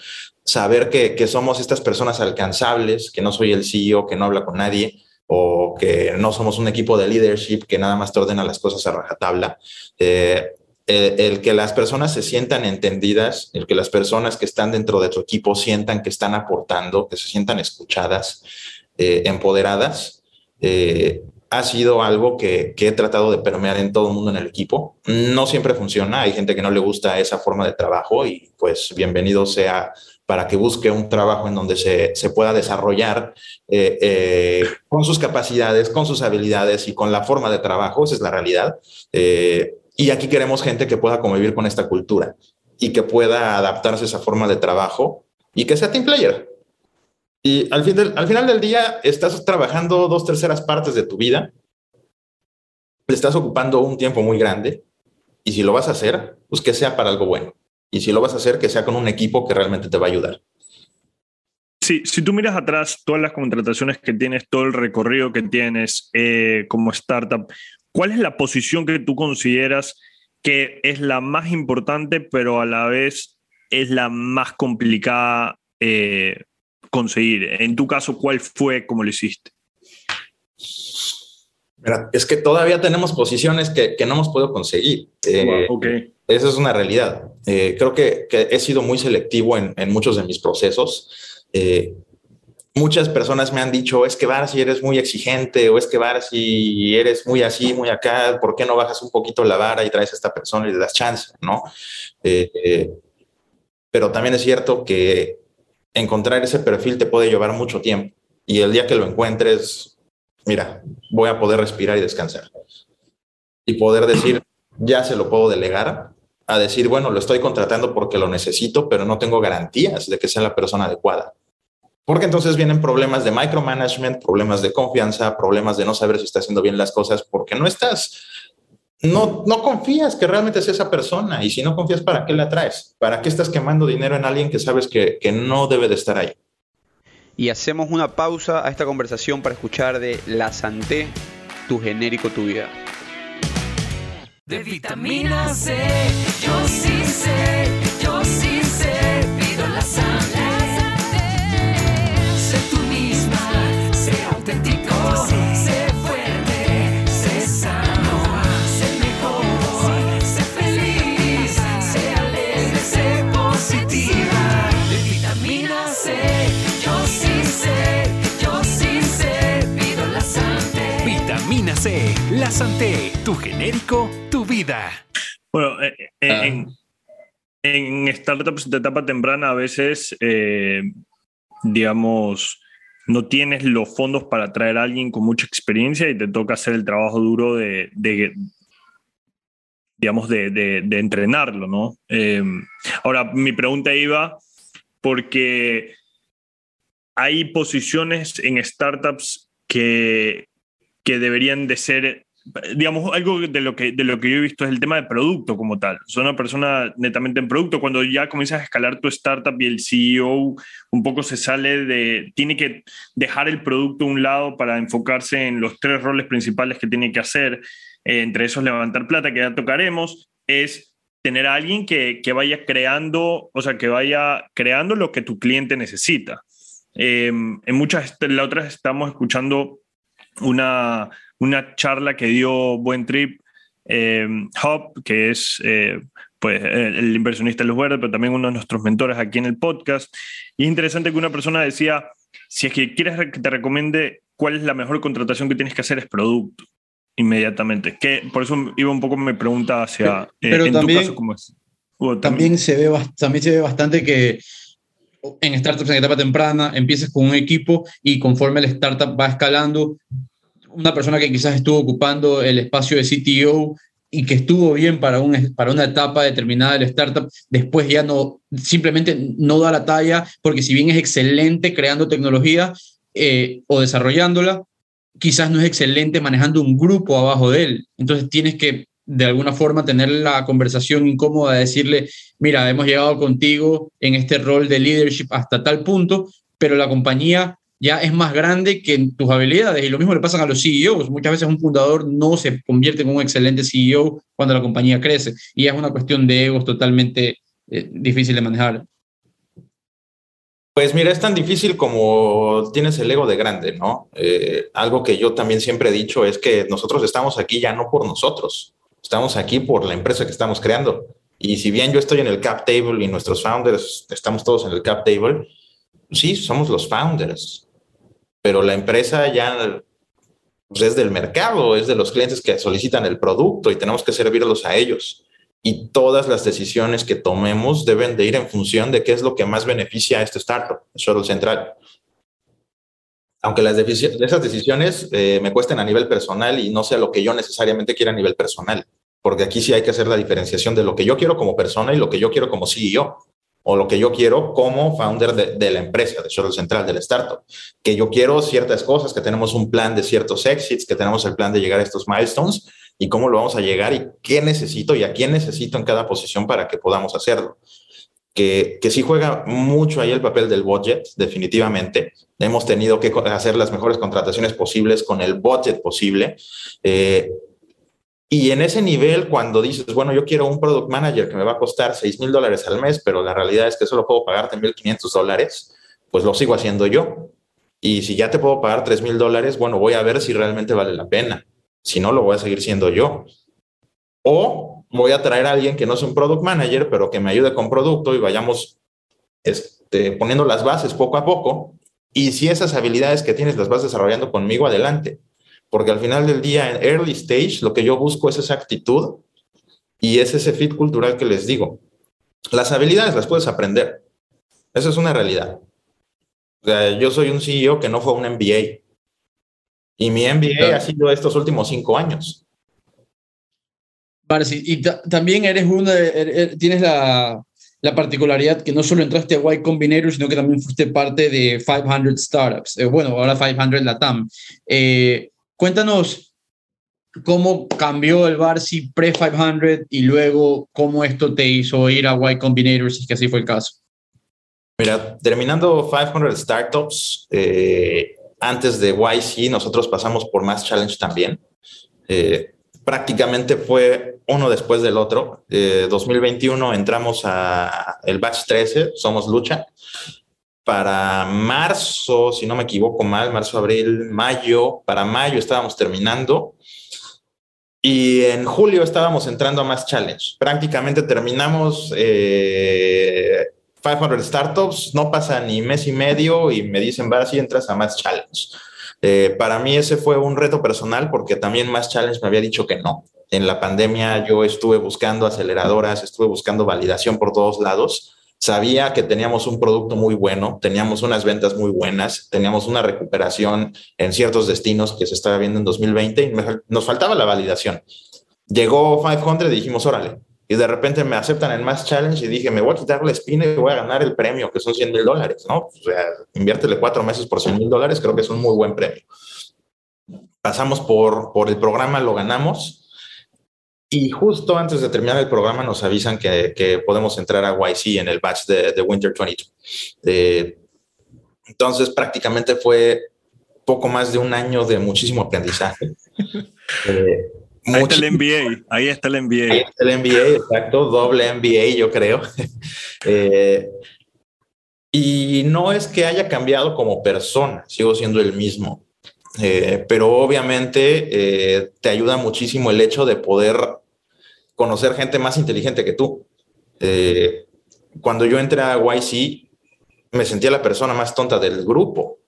saber que, que, somos estas personas alcanzables, que no soy el CEO, que no habla con nadie, o que no somos un equipo de leadership que nada más te ordena las cosas a rajatabla. Eh, el, el, que las personas se sientan entendidas, el que las personas que están dentro de tu equipo sientan que están aportando, que se sientan escuchadas, eh, empoderadas, eh, ha sido algo que, que, he tratado de permear en todo el mundo en el equipo. No siempre funciona, hay gente que no le gusta esa forma de trabajo y pues bienvenido sea para que busque un trabajo en donde se, se pueda desarrollar eh, eh, con sus capacidades, con sus habilidades y con la forma de trabajo, esa es la realidad. Eh, y aquí queremos gente que pueda convivir con esta cultura y que pueda adaptarse a esa forma de trabajo y que sea team player. Y al, fin al final del día estás trabajando dos terceras partes de tu vida, estás ocupando un tiempo muy grande y si lo vas a hacer, pues que sea para algo bueno. Y si lo vas a hacer, que sea con un equipo que realmente te va a ayudar. Sí, si tú miras atrás todas las contrataciones que tienes, todo el recorrido que tienes eh, como startup, ¿cuál es la posición que tú consideras que es la más importante, pero a la vez es la más complicada eh, conseguir? En tu caso, ¿cuál fue como lo hiciste? Mira, es que todavía tenemos posiciones que, que no hemos podido conseguir. Eh, wow, okay. Esa es una realidad. Eh, creo que, que, he sido muy selectivo en, en muchos de mis procesos. Eh, muchas personas me han dicho, es que Barsi eres muy exigente o es que Barsi eres muy así, muy acá, ¿por qué no bajas un poquito la vara y traes a esta persona y le das chance? ¿no? Eh, pero también es cierto que encontrar ese perfil te puede llevar mucho tiempo y el día que lo encuentres, mira, voy a poder respirar y descansar. Y poder decir, ya se lo puedo delegar, a decir, bueno, lo estoy contratando porque lo necesito, pero no tengo garantías de que sea la persona adecuada. Porque entonces vienen problemas de micromanagement, problemas de confianza, problemas de no saber si está haciendo bien las cosas, porque no estás, no, no confías que realmente sea esa persona. Y si no confías, ¿para qué la traes? ¿Para qué estás quemando dinero en alguien que sabes que, que no debe de estar ahí? Y hacemos una pausa a esta conversación para escuchar de La Santé, tu genérico, tu vida. De vitamina C, yo sí sé, yo sí sé, pido la Santé. La Santé, tu genérico, tu vida. Bueno, eh, eh, en, en, startups de etapa temprana a veces, eh, digamos, no tienes los fondos para traer a alguien con mucha experiencia y te toca hacer el trabajo duro de, de digamos, de, de, de, entrenarlo, ¿no? Eh, ahora, mi pregunta iba porque hay posiciones en startups que, que deberían de ser digamos, algo de lo, que, de lo que yo he visto es el tema de producto como tal. Soy una persona netamente en producto. Cuando ya comienzas a escalar tu startup y el CEO un poco se sale de, tiene que dejar el producto a un lado para enfocarse en los tres roles principales que tiene que hacer, eh, entre esos levantar plata, que ya tocaremos, es tener a alguien que, que vaya creando, o sea, que vaya creando lo que tu cliente necesita. Eh, en muchas, la otra estamos escuchando una una charla que dio Buen Trip eh, Hop, que es eh, pues, el inversionista de los verdes, pero también uno de nuestros mentores aquí en el podcast. Y es interesante que una persona decía, si es que quieres que te recomiende cuál es la mejor contratación que tienes que hacer, es producto inmediatamente. Que por eso iba un poco mi pregunta hacia... Eh, pero en también, tu caso, ¿cómo es? también, también, se ve, también se ve bastante que en startups en etapa temprana empiezas con un equipo y conforme la startup va escalando, una persona que quizás estuvo ocupando el espacio de CTO y que estuvo bien para, un, para una etapa determinada del startup, después ya no, simplemente no da la talla, porque si bien es excelente creando tecnología eh, o desarrollándola, quizás no es excelente manejando un grupo abajo de él. Entonces tienes que de alguna forma tener la conversación incómoda de decirle, mira, hemos llegado contigo en este rol de leadership hasta tal punto, pero la compañía ya es más grande que tus habilidades. Y lo mismo le pasa a los CEOs. Muchas veces un fundador no se convierte en un excelente CEO cuando la compañía crece. Y es una cuestión de egos totalmente eh, difícil de manejar. Pues mira, es tan difícil como tienes el ego de grande, ¿no? Eh, algo que yo también siempre he dicho es que nosotros estamos aquí ya no por nosotros, estamos aquí por la empresa que estamos creando. Y si bien yo estoy en el cap table y nuestros founders estamos todos en el cap table, sí, somos los founders, pero la empresa ya pues, es del mercado, es de los clientes que solicitan el producto y tenemos que servirlos a ellos. Y todas las decisiones que tomemos deben de ir en función de qué es lo que más beneficia a este startup, el central. Aunque las esas decisiones eh, me cuesten a nivel personal y no sea lo que yo necesariamente quiera a nivel personal, porque aquí sí hay que hacer la diferenciación de lo que yo quiero como persona y lo que yo quiero como CEO, o lo que yo quiero como founder de, la empresa, de Shuttle Central, del startup, que yo quiero ciertas cosas, que tenemos un plan de ciertos exits, que tenemos el plan de llegar a estos milestones, y cómo lo vamos a llegar y qué necesito y a quién necesito en cada posición para que podamos hacerlo. Que, que sí juega mucho ahí el papel del budget, definitivamente. Hemos tenido que hacer las mejores contrataciones posibles con el budget posible. Eh, y en ese nivel, cuando dices, bueno, yo quiero un product manager que me va a costar 6 mil dólares al mes, pero la realidad es que solo puedo pagarte 1.500 dólares, pues lo sigo haciendo yo. Y si ya te puedo pagar 3 mil dólares, bueno, voy a ver si realmente vale la pena. Si no, lo voy a seguir siendo yo. O voy a traer a alguien que no es un product manager, pero que me ayude con producto y vayamos este, poniendo las bases poco a poco. Y si esas habilidades que tienes las vas desarrollando conmigo, adelante. Porque al final del día, en early stage, lo que yo busco es esa actitud y es ese fit cultural que les digo. Las habilidades las puedes aprender. Esa es una realidad. O sea, yo soy un CEO que no fue un MBA. Y mi MBA ha sido estos últimos cinco años. Barsi, y también eres uno, er, er, tienes la, la, particularidad que no solo entraste a Y Combinator, sino que también fuiste parte de 500 Startups. Eh, bueno, ahora 500 Latam. Eh, cuéntanos cómo cambió el Barsi pre-500 y luego cómo esto te hizo ir a Y Combinator, si es que así fue el caso. Mira, terminando 500 Startups, eh, antes de YC, nosotros pasamos por Mass Challenge también. Eh, prácticamente fue uno después del otro. 2021 eh, entramos a el batch 13, Somos Lucha. Para marzo, si no me equivoco mal, marzo, abril, mayo, para mayo estábamos terminando. Y en julio estábamos entrando a Mass Challenge. Prácticamente terminamos eh, 500 startups, no pasa ni mes y medio y me dicen, va, si entras a más challenge. Eh, para mí ese fue un reto personal porque también más challenge me había dicho que no. En la pandemia yo estuve buscando aceleradoras, estuve buscando validación por todos lados. Sabía que teníamos un producto muy bueno, teníamos unas ventas muy buenas, teníamos una recuperación en ciertos destinos que se estaba viendo en 2020 y nos faltaba la validación. Llegó 500 y dijimos, órale, y de repente me aceptan en más challenge y dije, me voy a quitar la espina y voy a ganar el premio, que son 100 mil dólares, ¿no? O sea, inviértele cuatro meses por 100 mil dólares, creo que es un muy buen premio. Pasamos por, por el programa, lo ganamos. Y justo antes de terminar el programa nos avisan que, que podemos entrar a YC en el batch de, de Winter 22. Eh, entonces prácticamente fue poco más de un año de muchísimo aprendizaje. Eh, Ahí está el NBA, ahí está el NBA. Ahí está el NBA, exacto, doble NBA, yo creo. Eh, y no es que haya cambiado como persona, sigo siendo el mismo. Eh, pero obviamente eh, te ayuda muchísimo el hecho de poder conocer gente más inteligente que tú. cuando yo entré a YC, me sentía la persona más tonta del grupo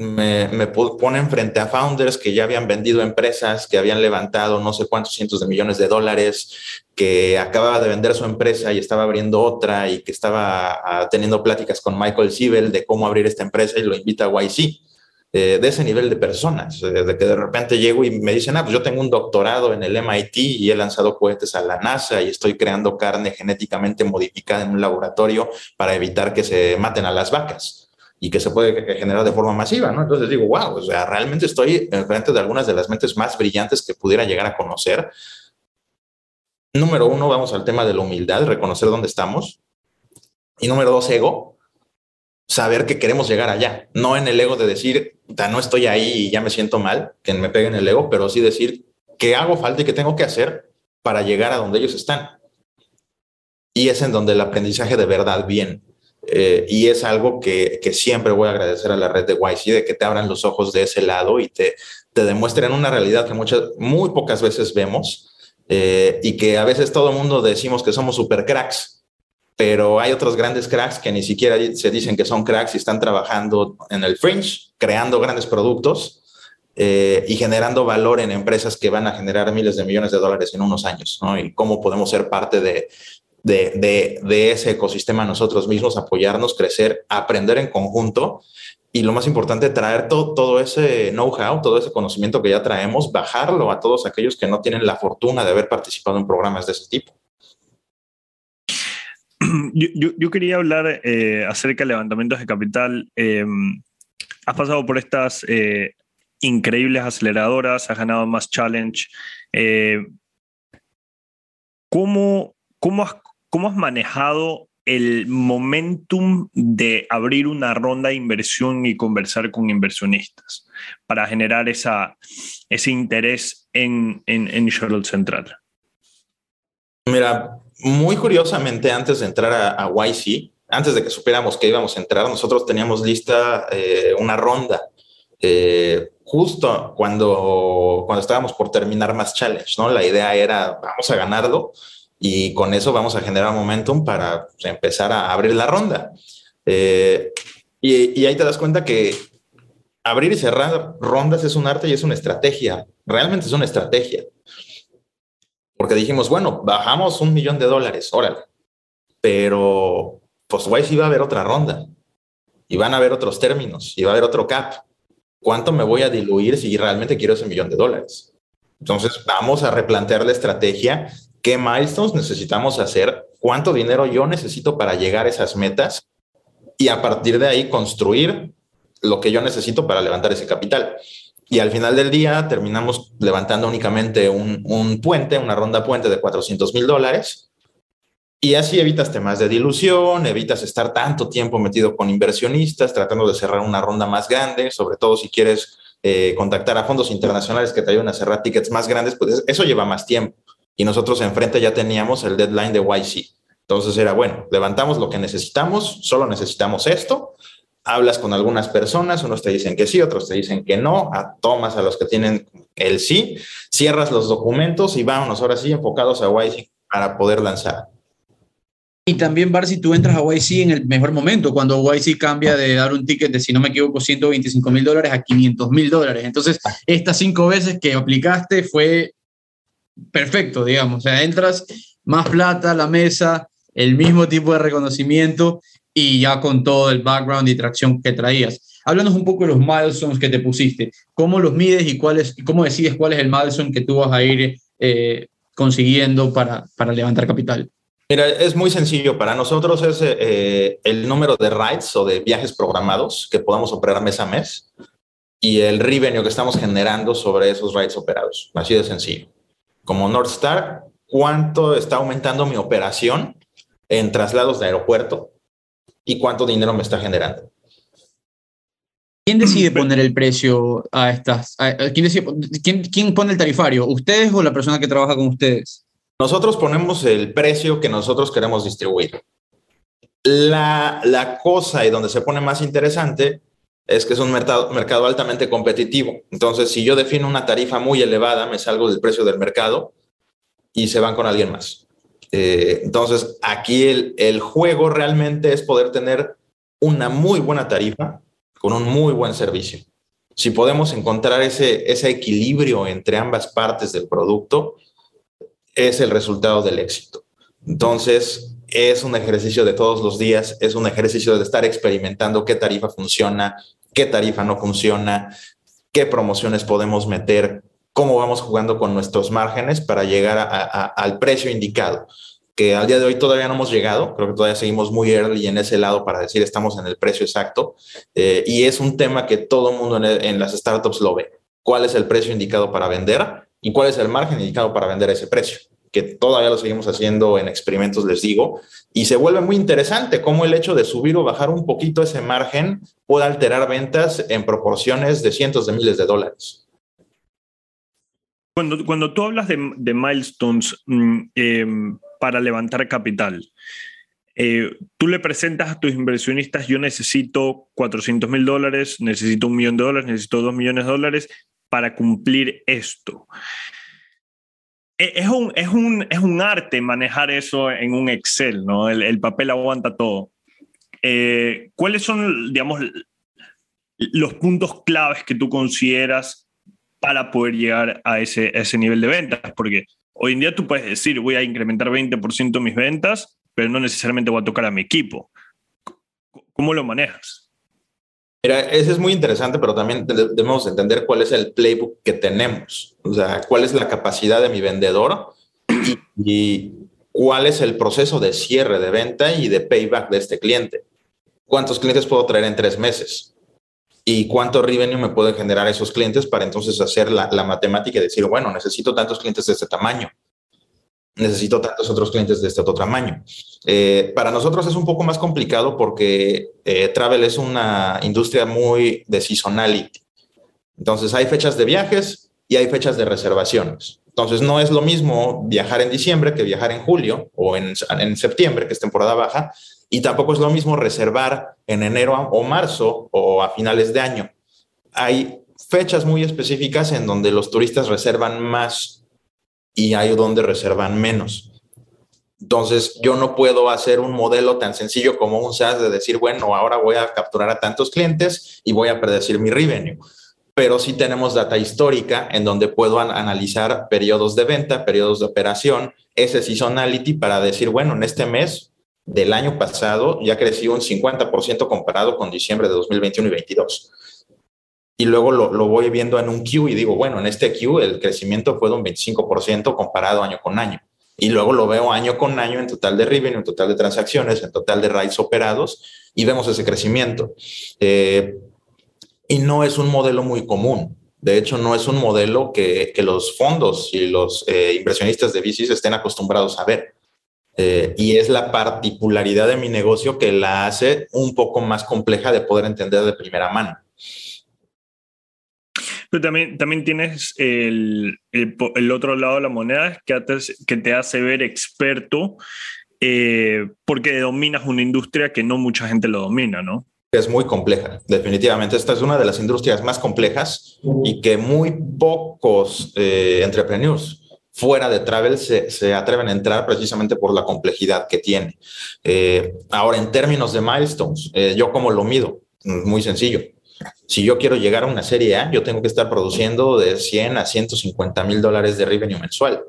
me, me, ponen frente a founders que ya habían vendido empresas, que habían levantado no sé cuántos cientos de millones de dólares, que acababa de vender su empresa y estaba abriendo otra y que estaba ah, teniendo pláticas con Michael Siebel de cómo abrir esta empresa y lo invita a YC. De ese nivel de personas, de que de repente llego y me dicen, ah, pues yo tengo un doctorado en el MIT y he lanzado cohetes a la NASA y estoy creando carne genéticamente modificada en un laboratorio para evitar que se maten a las vacas y que se puede generar de forma masiva, ¿no? Entonces digo, wow, o sea, realmente estoy frente de algunas de las mentes más brillantes que pudiera llegar a conocer. Número uno, vamos al tema de la humildad, reconocer dónde estamos. Y número dos, ego. Saber que queremos llegar allá, no en el ego de decir, no estoy ahí y ya me siento mal, que me peguen el ego, pero sí decir que hago falta y que tengo que hacer para llegar a donde ellos están. Y es en donde el aprendizaje de verdad viene. Eh, y es algo que, que, siempre voy a agradecer a la red de YC, de que te abran los ojos de ese lado y te, te demuestren una realidad que muchas, muy pocas veces vemos eh, y que a veces todo el mundo decimos que somos super cracks, pero hay otros grandes cracks que ni siquiera se dicen que son cracks y están trabajando en el fringe, creando grandes productos eh, y generando valor en empresas que van a generar miles de millones de dólares en unos años, ¿no? Y cómo podemos ser parte de, de, de, de ese ecosistema nosotros mismos, apoyarnos, crecer, aprender en conjunto y lo más importante, traer todo, todo ese know-how, todo ese conocimiento que ya traemos, bajarlo a todos aquellos que no tienen la fortuna de haber participado en programas de ese tipo. yo, quería hablar eh, acerca de levantamientos de capital. Eh, has pasado por estas eh, increíbles aceleradoras, has ganado más challenge. ¿cómo, cómo, has, ¿Cómo has manejado el momentum de abrir una ronda de inversión y conversar con inversionistas para generar esa, ese interés en, en, en Charlotte Central? Mira, muy curiosamente, antes de entrar a, a, YC, antes de que supiéramos que íbamos a entrar, nosotros teníamos lista eh, una ronda. Eh, justo cuando, cuando estábamos por terminar más challenge, ¿no? La idea era, vamos a ganarlo y con eso vamos a generar momentum para pues, empezar a abrir la ronda. Eh, y, y ahí te das cuenta que abrir y cerrar rondas es un arte y es una estrategia. Realmente es una estrategia porque dijimos, bueno, bajamos un millón de dólares, órale, pero pues guay, sí va a haber otra ronda y van a haber otros términos y va a haber otro cap. ¿Cuánto me voy a diluir si realmente quiero ese millón de dólares? Entonces vamos a replantear la estrategia, qué milestones necesitamos hacer, cuánto dinero yo necesito para llegar a esas metas y a partir de ahí construir lo que yo necesito para levantar ese capital. Y al final del día terminamos levantando únicamente un, un puente, una ronda puente de 400 mil dólares. Y así evitas temas de dilución, evitas estar tanto tiempo metido con inversionistas, tratando de cerrar una ronda más grande, sobre todo si quieres eh, contactar a fondos internacionales que te ayuden a cerrar tickets más grandes, pues eso lleva más tiempo. Y nosotros enfrente ya teníamos el deadline de YC. Entonces era, bueno, levantamos lo que necesitamos, solo necesitamos esto, hablas con algunas personas, unos te dicen que sí, otros te dicen que no, a tomas a los que tienen el sí, cierras los documentos y vámonos ahora sí enfocados a YC para poder lanzar. Y también, Bar, si tú entras a YC en el mejor momento, cuando YC cambia de dar un ticket de, si no me equivoco, 125 mil dólares a 500 mil dólares. Entonces, estas cinco veces que aplicaste fue perfecto, digamos. O sea, entras más plata la mesa, el mismo tipo de reconocimiento y ya con todo el background y tracción que traías. Háblanos un poco de los milestones que te pusiste. ¿Cómo los mides y cuáles, cómo decides cuál es el milestone que tú vas a ir eh, consiguiendo para, para levantar capital? Mira, es muy sencillo. Para nosotros es eh, el número de rides o de viajes programados que podamos operar mes a mes y el revenue que estamos generando sobre esos rides operados. Así de sencillo. Como North Star, ¿cuánto está aumentando mi operación en traslados de aeropuerto? Y cuánto dinero me está generando. ¿Quién decide poner el precio a estas? A, ¿quién, decide, quién, ¿Quién pone el tarifario? ¿Ustedes o la persona que trabaja con ustedes? Nosotros ponemos el precio que nosotros queremos distribuir. La, la cosa y donde se pone más interesante es que es un mercado, mercado altamente competitivo. Entonces, si yo defino una tarifa muy elevada, me salgo del precio del mercado y se van con alguien más. Eh, entonces, aquí el, el, juego realmente es poder tener una muy buena tarifa con un muy buen servicio. Si podemos encontrar ese, ese equilibrio entre ambas partes del producto, es el resultado del éxito. Entonces, es un ejercicio de todos los días, es un ejercicio de estar experimentando qué tarifa funciona, qué tarifa no funciona, qué promociones podemos meter, cómo vamos jugando con nuestros márgenes para llegar al precio indicado, que al día de hoy todavía no hemos llegado, creo que todavía seguimos muy early en ese lado para decir estamos en el precio exacto, eh, y es un tema que todo el mundo en, el, las startups lo ve, cuál es el precio indicado para vender y cuál es el margen indicado para vender ese precio. que todavía lo seguimos haciendo en experimentos, les digo, y se vuelve muy interesante cómo el hecho de subir o bajar un poquito ese margen puede alterar ventas en proporciones de cientos de miles de dólares. Cuando, cuando tú hablas de, milestones mm, eh, para levantar capital, eh, tú le presentas a tus inversionistas, yo necesito 400 mil dólares, necesito un millón de dólares, necesito dos millones de dólares para cumplir esto. E- Es un, es, un, es un arte manejar eso en un Excel, ¿no? El, el papel aguanta todo. Eh, ¿Cuáles son, digamos, los puntos claves que tú consideras para poder llegar a ese, a ese nivel de ventas? Porque hoy en día tú puedes decir, voy a incrementar 20% mis ventas, pero no necesariamente voy a tocar a mi equipo. ¿Cómo lo manejas? Mira, ese es muy interesante, pero también de- debemos entender cuál es el playbook que tenemos. O sea, cuál es la capacidad de mi vendedor y cuál es el proceso de cierre de venta y de payback de este cliente. ¿Cuántos clientes puedo traer en tres meses? ¿Y cuánto revenue me pueden generar esos clientes para entonces hacer la, la matemática y decir, bueno, necesito tantos clientes de este tamaño? necesito tantos otros clientes de este otro tamaño. Eh, para nosotros es un poco más complicado porque eh, travel es una industria muy de seasonality. Entonces hay fechas de viajes y hay fechas de reservaciones. Entonces no es lo mismo viajar en diciembre que viajar en julio o en, en septiembre, que es temporada baja, y tampoco es lo mismo reservar en enero o marzo o a finales de año. Hay fechas muy específicas en donde los turistas reservan más y hay donde reservan menos. Entonces, yo no puedo hacer un modelo tan sencillo como un SaaS de decir, bueno, ahora voy a capturar a tantos clientes y voy a predecir mi revenue. Pero sí tenemos data histórica en donde puedo an- analizar periodos de venta, periodos de operación, ese seasonality para decir, bueno, en este mes del año pasado ya creció un 50% comparado con diciembre de 2021 y 22 y luego lo, lo, voy viendo en un Q y digo, bueno, en este Q el crecimiento fue de un 25% comparado año con año. Y luego lo veo año con año en total de revenue, en total de transacciones, en total de rides operados y vemos ese crecimiento. Eh, y no es un modelo muy común. De hecho, no es un modelo que, que los fondos y los eh, inversionistas de VCs estén acostumbrados a ver. Eh, y es la particularidad de mi negocio que la hace un poco más compleja de poder entender de primera mano. Pero también, también tienes el, el, el, otro lado de la moneda que te, que te hace ver experto eh, porque dominas una industria que no mucha gente lo domina, ¿no? Es muy compleja, definitivamente. Esta es una de las industrias más complejas y que muy pocos eh, entrepreneurs fuera de travel se, se, atreven a entrar precisamente por la complejidad que tiene. Eh, ahora, en términos de milestones, eh, ¿yo cómo lo mido? Muy sencillo si yo quiero llegar a una serie A, yo tengo que estar produciendo de 100 a 150 mil dólares de revenue mensual.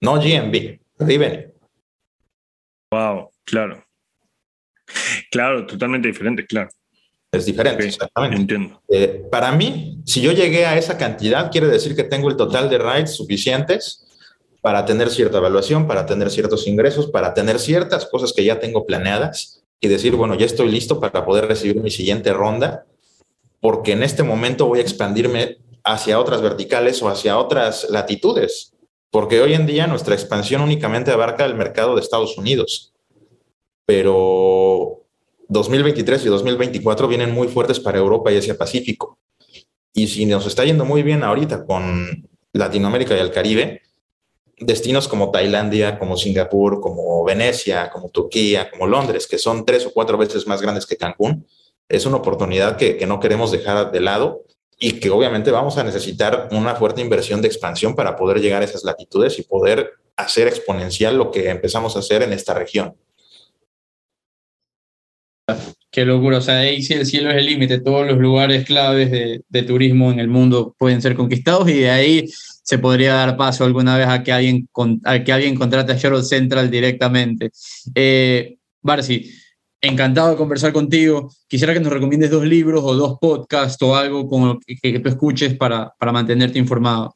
No GMB, revenue. Wow, claro. Claro, totalmente diferente, claro. Es diferente, okay, exactamente. Entiendo. Eh, para mí, si yo llegué a esa cantidad, quiere decir que tengo el total de rights suficientes para tener cierta evaluación, para tener ciertos ingresos, para tener ciertas cosas que ya tengo planeadas y decir, bueno, ya estoy listo para poder recibir mi siguiente ronda porque en este momento voy a expandirme hacia otras verticales o hacia otras latitudes, porque hoy en día nuestra expansión únicamente abarca el mercado de Estados Unidos, pero 2023 y 2024 vienen muy fuertes para Europa y Asia Pacífico. Y si nos está yendo muy bien ahorita con Latinoamérica y el Caribe, destinos como Tailandia, como Singapur, como Venecia, como Turquía, como Londres, que son tres o cuatro veces más grandes que Cancún, es una oportunidad que, no queremos dejar de lado y que obviamente vamos a necesitar una fuerte inversión de expansión para poder llegar a esas latitudes y poder hacer exponencial lo que empezamos a hacer en esta región. Qué locura, o sea, ahí sí el cielo es el límite, todos los lugares claves de, turismo en el mundo pueden ser conquistados y de ahí se podría dar paso alguna vez a que alguien, a que alguien contrate a Shuttle Central directamente. Eh, Barcy, encantado de conversar contigo. Quisiera que nos recomiendes dos libros o dos podcasts o algo con que, que, tú escuches para, para mantenerte informado.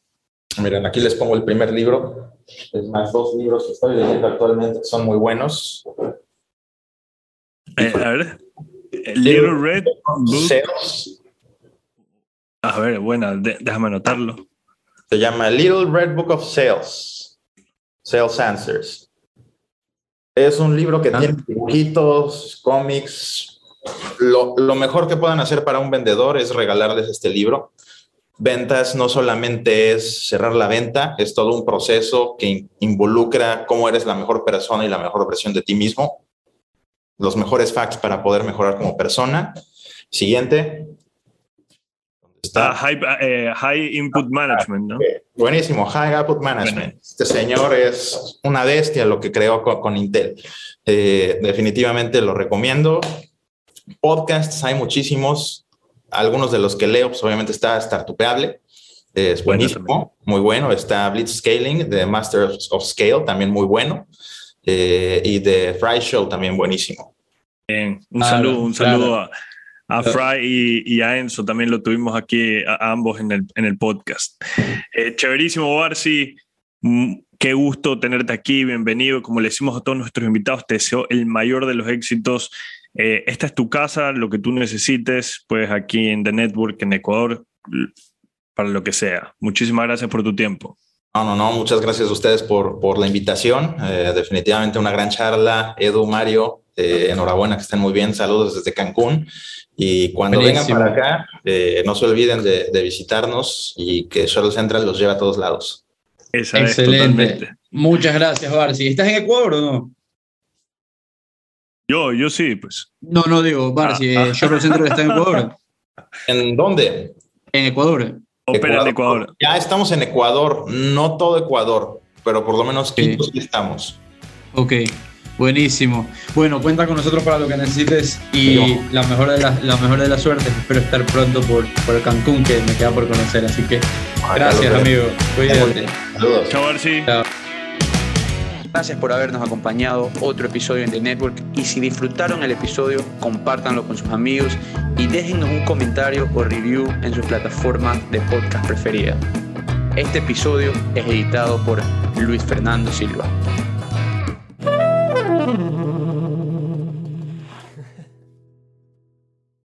Miren, aquí les pongo el primer libro. Es más, dos libros que estoy leyendo actualmente que son muy buenos. Eh, a ver, Little Red Book. Sales. A ver, buena, de, déjame anotarlo. Se llama Little Red Book of Sales. Sales Answers. Es un libro que Ah. tiene dibujitos, cómics. Lo, lo mejor que puedan hacer para un vendedor es regalarles este libro. Ventas no solamente es cerrar la venta, es todo un proceso que in- involucra cómo eres la mejor persona y la mejor versión de ti mismo. Los mejores facts para poder mejorar como persona. Siguiente. Ah, high, eh, high Input Management, ¿no? Buenísimo, High Output Management. Este señor es una bestia lo que creó con, con Intel. Eh, definitivamente lo recomiendo. Podcasts hay muchísimos. Algunos de los que leo, pues obviamente está Startupeable. Es Bueno buenísimo, muy bueno. Está Blitz Scaling de Masters of Scale, también muy bueno. Eh, y de Fry Show, también buenísimo. Bien, un Claro, saludo, un claro. saludo a, a Fry y, y a Enzo, también lo tuvimos aquí a, ambos en el, en el podcast. Eh, chéverísimo, Barsi, Mm, qué gusto tenerte aquí, bienvenido. Como le decimos a todos nuestros invitados, te deseo el mayor de los éxitos. Eh, esta es tu casa, lo que tú necesites, pues aquí en The Network, en Ecuador, para lo que sea. Muchísimas gracias por tu tiempo. No, no, no, muchas gracias a ustedes por, por la invitación. Eh, definitivamente una gran charla. Edu, Mario, eh, enhorabuena, que estén muy bien. Saludos desde Cancún. Y cuando Buenísimo. vengan para acá, eh, no se olviden de, de visitarnos y que Shuttle Central los lleve a todos lados. Esa Excelente. Muchas gracias, Barsi. ¿Estás en Ecuador o no? Yo, yo sí, pues. No, no digo, Barsi. Ah, eh, ah. Shuttle Central está en Ecuador. ¿En dónde? En Ecuador. Opera en Ecuador. Ya estamos en Ecuador, no todo Ecuador, pero por lo menos Sí. Quito sí estamos. Ok, buenísimo. Bueno, cuenta con nosotros para lo que necesites y la mejor de las la mejor de las suertes. Espero estar pronto por, por Cancún, que me queda por conocer. Así que gracias, amigo. Cuídate. Saludos. Chao, Barsi. Gracias por habernos acompañado otro episodio en The Network y si disfrutaron el episodio, compártanlo con sus amigos y déjennos un comentario o review en su plataforma de podcast preferida. Este episodio es editado por Luis Fernando Silva.